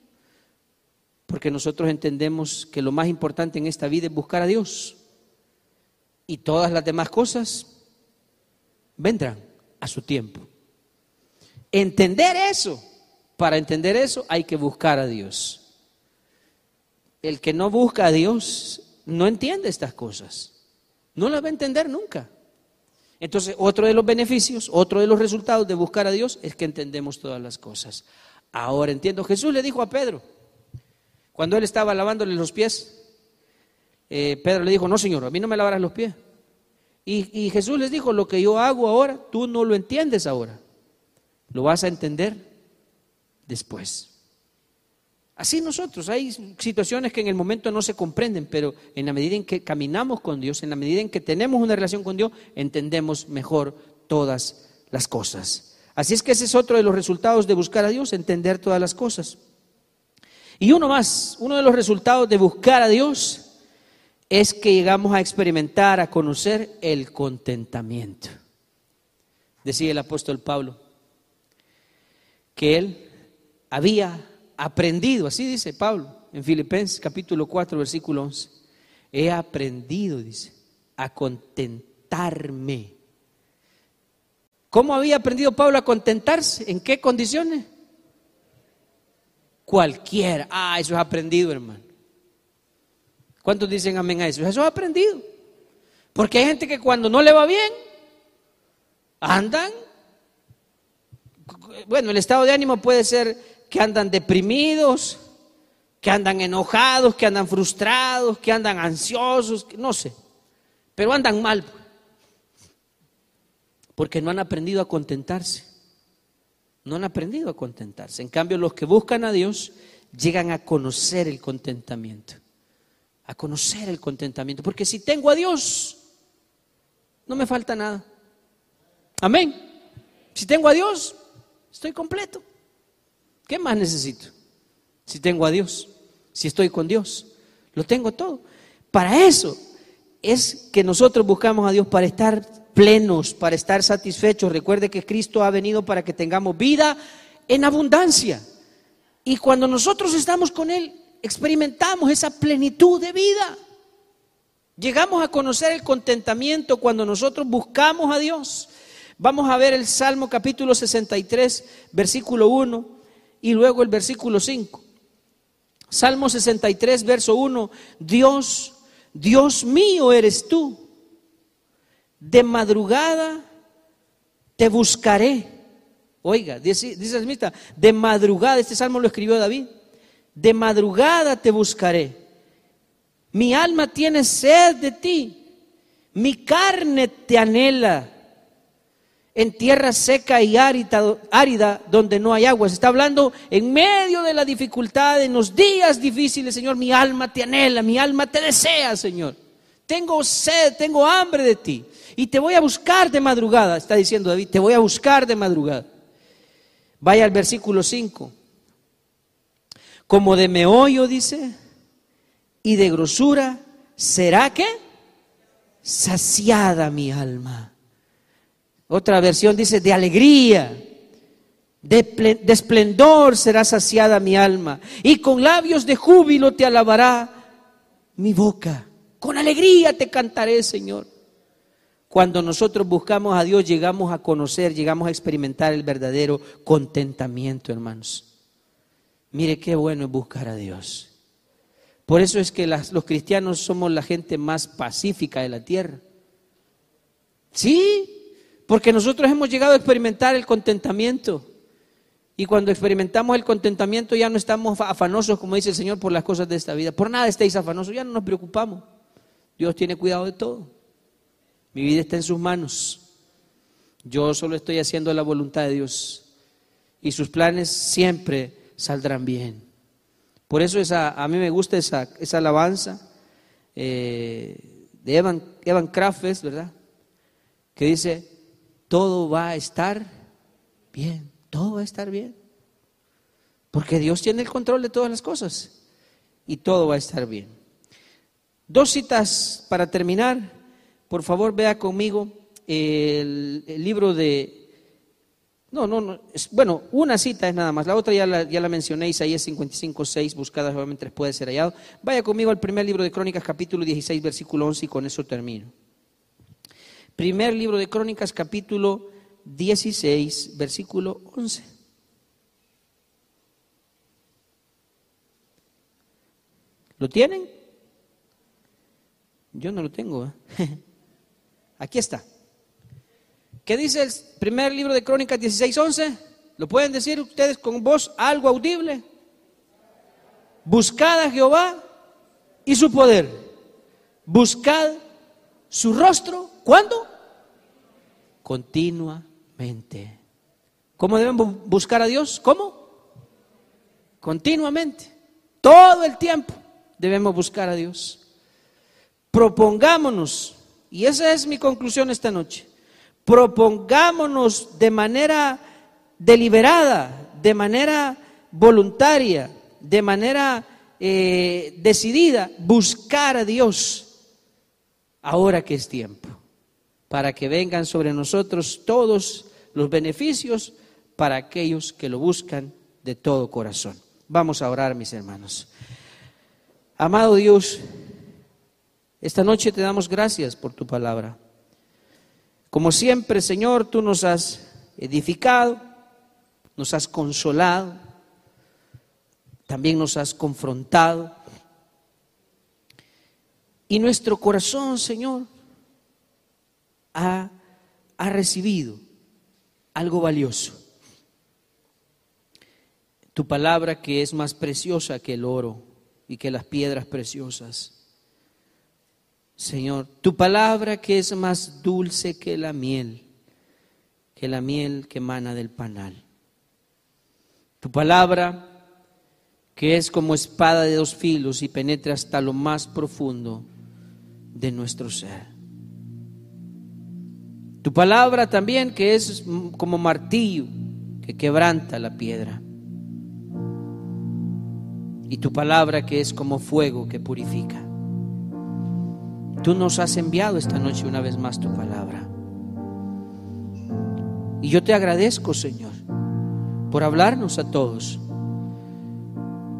Porque nosotros entendemos que lo más importante en esta vida es buscar a Dios. Y todas las demás cosas vendrán a su tiempo. Entender eso, para entender eso hay que buscar a Dios. El que no busca a Dios no entiende estas cosas. No las va a entender nunca. Entonces, otro de los beneficios, otro de los resultados de buscar a Dios es que entendemos todas las cosas. Ahora entiendo, Jesús le dijo a Pedro, cuando él estaba lavándole los pies, eh, Pedro le dijo, no Señor, a mí no me lavarás los pies. Y, y Jesús les dijo, lo que yo hago ahora, tú no lo entiendes ahora, lo vas a entender después. Así nosotros, hay situaciones que en el momento no se comprenden, pero en la medida en que caminamos con Dios, en la medida en que tenemos una relación con Dios, entendemos mejor todas las cosas. Así es que ese es otro de los resultados de buscar a Dios, entender todas las cosas. Y uno más, uno de los resultados de buscar a Dios es que llegamos a experimentar, a conocer el contentamiento. Decía el apóstol Pablo que él había aprendido, así dice Pablo en Filipenses capítulo 4 versículo 11, he aprendido, dice, a contentarme. ¿Cómo había aprendido Pablo a contentarse? ¿En qué condiciones? Cualquiera. Ah, eso es aprendido, hermano. ¿Cuántos dicen amén a eso? Eso es aprendido. Porque hay gente que cuando no le va bien, andan. Bueno, el estado de ánimo puede ser que andan deprimidos, que andan enojados, que andan frustrados, que andan ansiosos, no sé. Pero andan mal. Porque no han aprendido a contentarse. No han aprendido a contentarse. En cambio, los que buscan a Dios llegan a conocer el contentamiento. A conocer el contentamiento. Porque si tengo a Dios, no me falta nada. Amén. Si tengo a Dios, estoy completo. ¿Qué más necesito? Si tengo a Dios, si estoy con Dios, lo tengo todo. Para eso es que nosotros buscamos a Dios para estar plenos, para estar satisfechos. Recuerde que Cristo ha venido para que tengamos vida en abundancia. Y cuando nosotros estamos con Él, experimentamos esa plenitud de vida. Llegamos a conocer el contentamiento cuando nosotros buscamos a Dios. Vamos a ver el Salmo capítulo 63, versículo 1 y luego el versículo 5. Salmo 63, verso 1. Dios, Dios mío eres tú de madrugada te buscaré. Oiga, dice, dice de madrugada, este salmo lo escribió David, de madrugada te buscaré. Mi alma tiene sed de ti, mi carne te anhela en tierra seca y árida, árida donde no hay agua. Se está hablando en medio de la dificultad, en los días difíciles, Señor, mi alma te anhela, mi alma te desea, Señor. Tengo sed, tengo hambre de ti y te voy a buscar de madrugada, está diciendo David, te voy a buscar de madrugada. Vaya al versículo 5. Como de meollo, dice, y de grosura, ¿será que? Saciada mi alma. Otra versión dice, de alegría, de, de esplendor será saciada mi alma, y con labios de júbilo te alabará mi boca. Con alegría te cantaré, Señor. Cuando nosotros buscamos a Dios, llegamos a conocer, llegamos a experimentar el verdadero contentamiento, hermanos. Mire qué bueno es buscar a Dios. Por eso es que los cristianos somos la gente más pacífica de la tierra. Sí, porque nosotros hemos llegado a experimentar el contentamiento. Y cuando experimentamos el contentamiento ya no estamos afanosos, como dice el Señor, por las cosas de esta vida. Por nada estéis afanosos, ya no nos preocupamos. Dios tiene cuidado de todo. Mi vida está en sus manos. Yo solo estoy haciendo la voluntad de Dios. Y sus planes siempre saldrán bien. Por eso a mí me gusta esa, esa alabanza eh, de Evan, Evan ¿verdad? Que dice, todo va a estar bien, todo va a estar bien. Porque Dios tiene el control de todas las cosas y todo va a estar bien. Dos citas para terminar. Por favor, vea conmigo el, libro de... No, no, no. bueno, una cita es nada más. La otra ya la, ya la mencioné, Isaías 55, 6, buscadas obviamente puede ser hallado. Vaya conmigo al primer libro de Crónicas, capítulo 16, versículo 11, y con eso termino. Primer libro de Crónicas, capítulo 16, versículo 11. ¿Lo tienen? Yo no lo tengo. ¿eh? Aquí está. ¿Qué dice el primer libro de Crónicas 16, 11? ¿Lo pueden decir ustedes con voz algo audible? Buscad a Jehová y su poder. Buscad su rostro. ¿Cuándo? Continuamente. ¿Cómo debemos buscar a Dios? ¿Cómo? Continuamente. Todo el tiempo debemos buscar a Dios. Propongámonos, y esa es mi conclusión esta noche, propongámonos de manera deliberada, de manera voluntaria, de manera eh, decidida, buscar a Dios ahora que es tiempo, para que vengan sobre nosotros todos los beneficios para aquellos que lo buscan de todo corazón. Vamos a orar, mis hermanos. Amado Dios, esta noche te damos gracias por tu palabra. Como siempre, Señor, tú nos has edificado, nos has consolado, también nos has confrontado. Y nuestro corazón, Señor, ha, ha recibido algo valioso. Tu palabra que es más preciosa que el oro y que las piedras preciosas. Señor, tu palabra que es más dulce que la miel, que la miel que emana del panal. Tu palabra que es como espada de dos filos y penetra hasta lo más profundo de nuestro ser. Tu palabra también que es como martillo que quebranta la piedra. Y tu palabra que es como fuego que purifica. Tú nos has enviado esta noche una vez más tu palabra. Y yo te agradezco, Señor, por hablarnos a todos,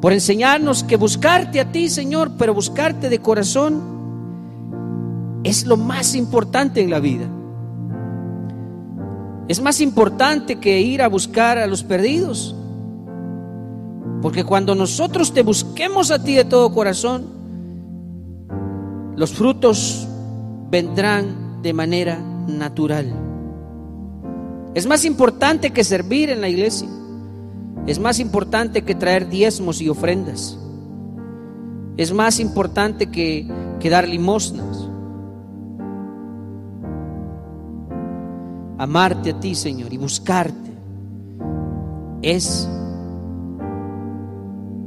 por enseñarnos que buscarte a ti, Señor, pero buscarte de corazón es lo más importante en la vida. Es más importante que ir a buscar a los perdidos. Porque cuando nosotros te busquemos a ti de todo corazón, los frutos vendrán de manera natural. Es más importante que servir en la iglesia. Es más importante que traer diezmos y ofrendas. Es más importante que, dar limosnas. amarte a ti, Señor, y buscarte es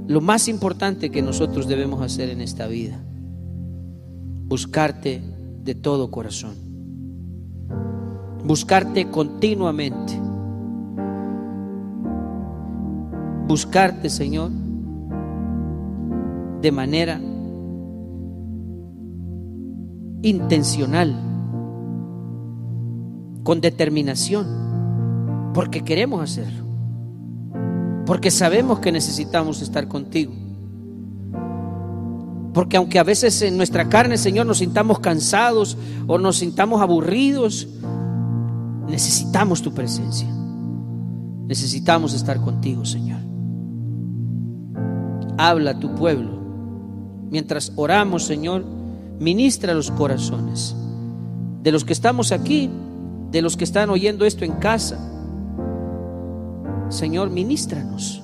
lo más importante que nosotros debemos hacer en esta vida. Buscarte de todo corazón. Buscarte continuamente. Buscarte, Señor, de manera intencional con determinación, porque queremos hacerlo, porque sabemos que necesitamos estar contigo. Porque aunque a veces en nuestra carne, Señor, nos sintamos cansados o nos sintamos aburridos, necesitamos tu presencia. Necesitamos estar contigo, Señor. Habla a tu pueblo. Mientras oramos, Señor, ministra los corazones de los que estamos aquí de los que están oyendo esto en casa. Señor, ministranos.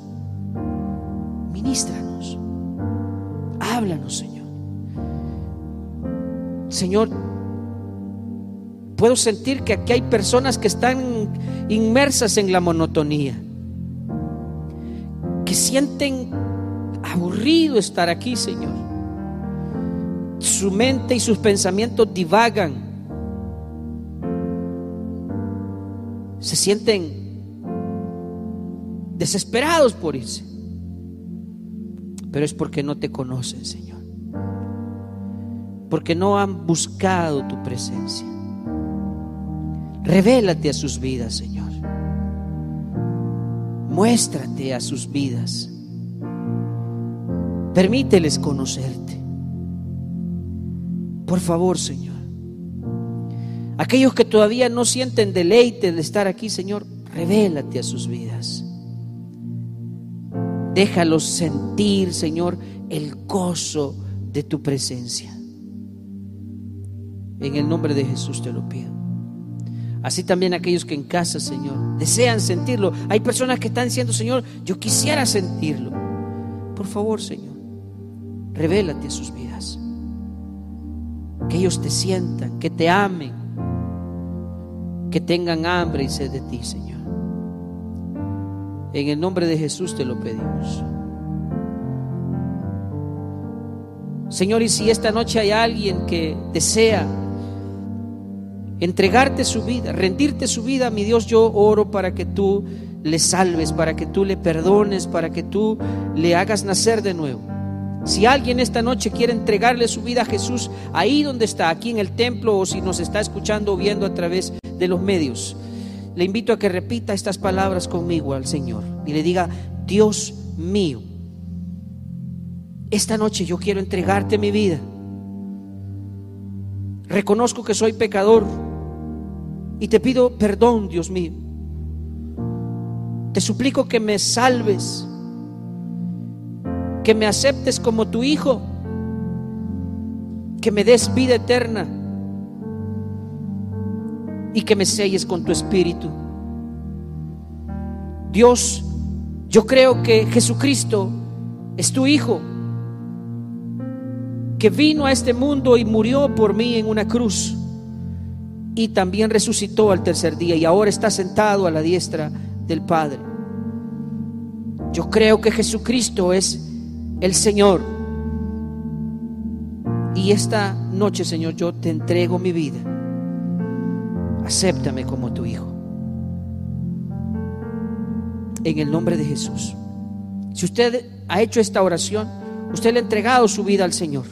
Ministranos. Háblanos, Señor. Señor, puedo sentir que aquí hay personas que están inmersas en la monotonía, que sienten aburrido estar aquí, Señor. Su mente y sus pensamientos divagan se sienten desesperados por irse. Pero es porque no te conocen, Señor. Porque no han buscado tu presencia. Revélate a sus vidas, Señor. Muéstrate a sus vidas. Permíteles conocerte. Por favor, Señor. Aquellos que todavía no sienten deleite de estar aquí, Señor, revélate a sus vidas. Déjalos sentir, Señor, el gozo de tu presencia. En el nombre de Jesús te lo pido. Así también aquellos que en casa, Señor, desean sentirlo. Hay personas que están diciendo, Señor, yo quisiera sentirlo. Por favor, Señor, revélate a sus vidas. Que ellos te sientan, que te amen, que tengan hambre y sed de ti, Señor. En el nombre de Jesús te lo pedimos. Señor, y si esta noche hay alguien que desea entregarte su vida, rendirte su vida, mi Dios, yo oro para que tú le salves, para que tú le perdones, para que tú le hagas nacer de nuevo. Si alguien esta noche quiere entregarle su vida a Jesús, ahí donde está, aquí en el templo o si nos está escuchando o viendo a través de los medios, le invito a que repita estas palabras conmigo al Señor y le diga, Dios mío, esta noche yo quiero entregarte mi vida. Reconozco que soy pecador y te pido perdón, Dios mío. Te suplico que me salves, que me aceptes como tu hijo, que me des vida eterna y que me selles con tu espíritu. Dios, yo creo que Jesucristo es tu hijo, que vino a este mundo y murió por mí en una cruz y también resucitó al tercer día y ahora está sentado a la diestra del Padre. Yo creo que Jesucristo es el Señor. Y esta noche, Señor, yo te entrego mi vida. Acéptame como tu Hijo. En el nombre de Jesús. Si usted ha hecho esta oración, usted le ha entregado su vida al Señor.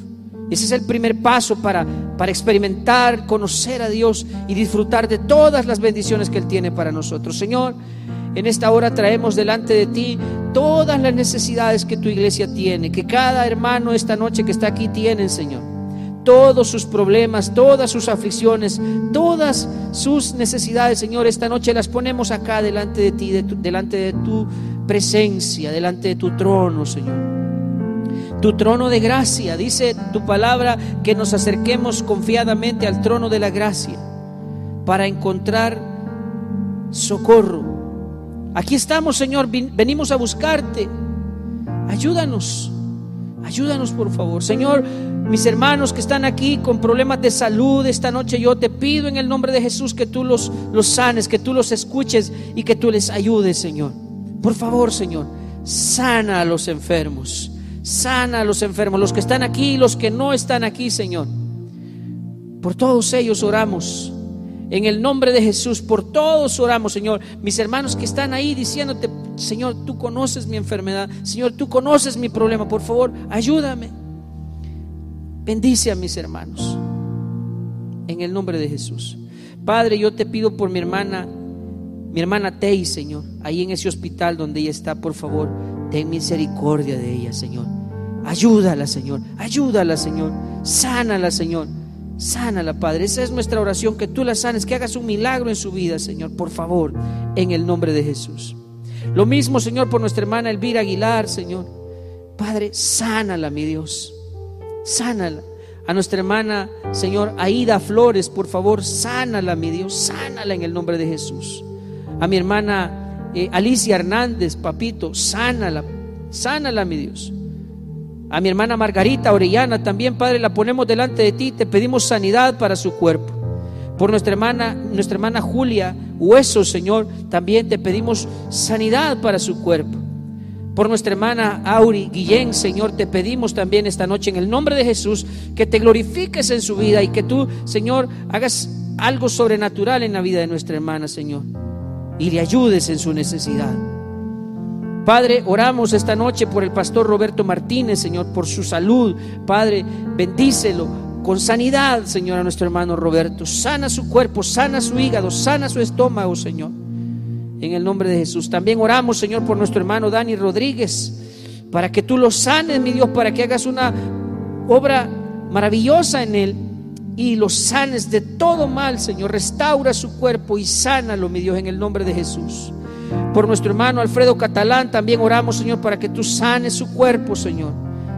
Ese es el primer paso para, para experimentar, conocer a Dios y disfrutar de todas las bendiciones que Él tiene para nosotros. Señor, en esta hora traemos delante de ti todas las necesidades que tu iglesia tiene, que cada hermano esta noche que está aquí tiene, Señor. Todos sus problemas, todas sus aflicciones, todas sus necesidades, Señor, esta noche las ponemos acá delante de ti, delante de tu presencia, delante de tu trono, Señor tu trono de gracia. Dice tu palabra que nos acerquemos confiadamente al trono de la gracia para encontrar socorro. Aquí estamos, Señor, venimos a buscarte. Ayúdanos, ayúdanos por favor. Señor, mis hermanos que están aquí con problemas de salud esta noche, yo te pido en el nombre de Jesús que tú los, los sanes, que tú los escuches y que tú les ayudes, Señor. Por favor, Señor, sana a los enfermos. Sana a los enfermos, los que están aquí y los que no están aquí, Señor. Por todos ellos oramos. En el nombre de Jesús, por todos oramos, Señor. Mis hermanos que están ahí diciéndote, Señor, tú conoces mi enfermedad. Señor, tú conoces mi problema. Por favor, ayúdame. Bendice a mis hermanos. En el nombre de Jesús. Padre, yo te pido por mi hermana, mi hermana Tei, Señor, ahí en ese hospital donde ella está, por favor, ten misericordia de ella, Señor. Ayúdala, Señor. Ayúdala, Señor. Sánala, Señor. Sánala, Padre. Esa es nuestra oración, que tú la sanes, que hagas un milagro en su vida, Señor, por favor, en el nombre de Jesús. Lo mismo, Señor, por nuestra hermana Elvira Aguilar, Señor. Padre, sánala, mi Dios. Sánala. A nuestra hermana, Señor, Aida Flores, por favor, sánala, mi Dios. Sánala en el nombre de Jesús. A mi hermana eh, Alicia Hernández, papito, sánala. Sánala, mi Dios. A mi hermana Margarita Orellana también, Padre, la ponemos delante de ti, te pedimos sanidad para su cuerpo. Por nuestra hermana, nuestra hermana Julia Hueso, Señor, también te pedimos sanidad para su cuerpo. Por nuestra hermana Auri Guillén, Señor, te pedimos también esta noche en el nombre de Jesús que te glorifiques en su vida y que tú, Señor, hagas algo sobrenatural en la vida de nuestra hermana, Señor, y le ayudes en su necesidad. Padre, oramos esta noche por el pastor Roberto Martínez, Señor, por su salud. Padre, bendícelo con sanidad, Señor, a nuestro hermano Roberto. Sana su cuerpo, sana su hígado, sana su estómago, Señor. En el nombre de Jesús. También oramos, Señor, por nuestro hermano Dani Rodríguez, para que tú lo sanes, mi Dios, para que hagas una obra maravillosa en él y lo sanes de todo mal, Señor. Restaura su cuerpo y sánalo, mi Dios, en el nombre de Jesús. Por nuestro hermano Alfredo Catalán también oramos, Señor, para que tú sanes su cuerpo, Señor.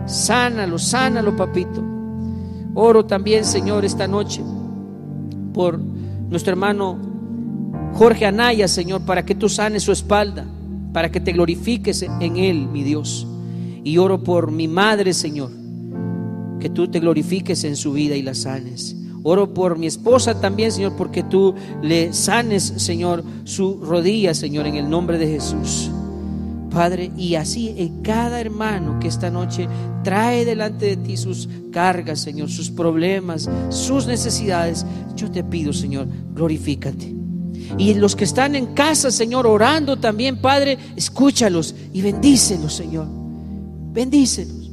Sánalo, sánalo, papito. Oro también, Señor, esta noche por nuestro hermano Jorge Anaya, Señor, para que tú sanes su espalda, para que te glorifiques en él, mi Dios. Y oro por mi madre, Señor, que tú te glorifiques en su vida y la sanes. Oro por mi esposa también, Señor, porque tú le sanes, Señor, su rodilla, Señor, en el nombre de Jesús. Padre, y así en cada hermano que esta noche trae delante de ti sus cargas, Señor, sus problemas, sus necesidades, yo te pido, Señor, glorifícate. Y los que están en casa, Señor, orando también, Padre, escúchalos y bendícelos, Señor. Bendícelos.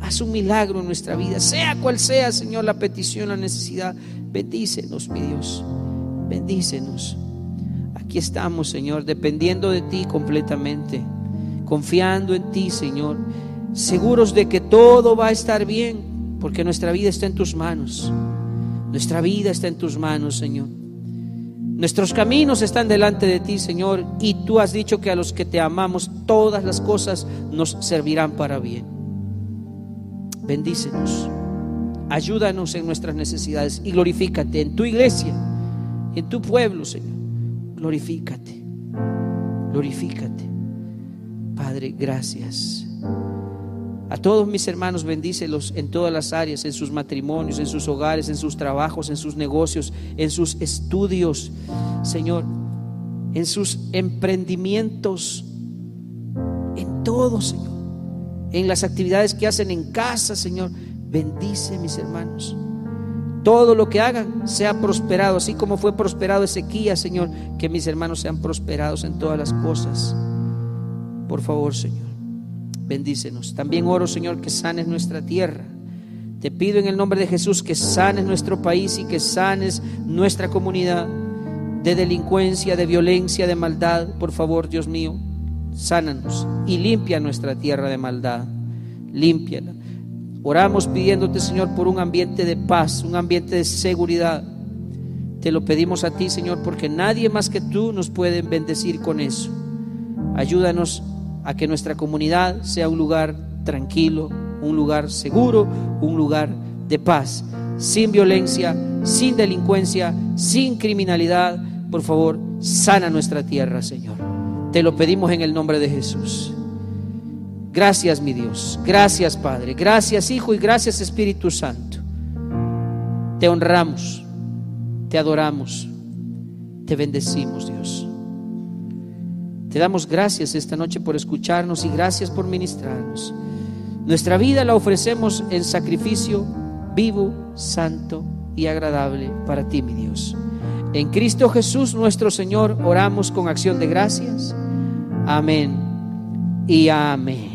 Haz un milagro en nuestra vida, sea cual sea, Señor, la petición, la necesidad. Bendícenos, mi Dios. Bendícenos. Aquí estamos, Señor, dependiendo de ti completamente, confiando en ti, Señor, seguros de que todo va a estar bien, porque nuestra vida está en tus manos. Nuestra vida está en tus manos, Señor. Nuestros caminos están delante de ti, Señor, y tú has dicho que a los que te amamos todas las cosas nos servirán para bien. Bendícenos, ayúdanos en nuestras necesidades y glorifícate en tu iglesia, en tu pueblo, Señor. Glorifícate, glorifícate. Padre, gracias. A todos mis hermanos, bendícelos en todas las áreas, en sus matrimonios, en sus hogares, en sus trabajos, en sus negocios, en sus estudios, Señor, en sus emprendimientos, en todo, Señor, en las actividades que hacen en casa, Señor. Bendice mis hermanos. Todo lo que hagan sea prosperado, así como fue prosperado Ezequías, Señor, que mis hermanos sean prosperados en todas las cosas. Por favor, Señor bendícenos. También oro, Señor, que sanes nuestra tierra. Te pido en el nombre de Jesús que sanes nuestro país y que sanes nuestra comunidad de delincuencia, de violencia, de maldad. Por favor, Dios mío, sánanos y limpia nuestra tierra de maldad. Límpiala. Oramos pidiéndote, Señor, por un ambiente de paz, un ambiente de seguridad. Te lo pedimos a ti, Señor, porque nadie más que tú nos puede bendecir con eso. Ayúdanos a que nuestra comunidad sea un lugar tranquilo, un lugar seguro, un lugar de paz, sin violencia, sin delincuencia, sin criminalidad. Por favor, sana nuestra tierra, Señor. Te lo pedimos en el nombre de Jesús. Gracias, mi Dios. Gracias, Padre. Gracias, Hijo, y gracias, Espíritu Santo. Te honramos, te adoramos, te bendecimos, Dios. Te damos gracias esta noche por escucharnos y gracias por ministrarnos. Nuestra vida la ofrecemos en sacrificio vivo, santo y agradable para ti, mi Dios. En Cristo Jesús nuestro Señor oramos con acción de gracias. Amén y amén.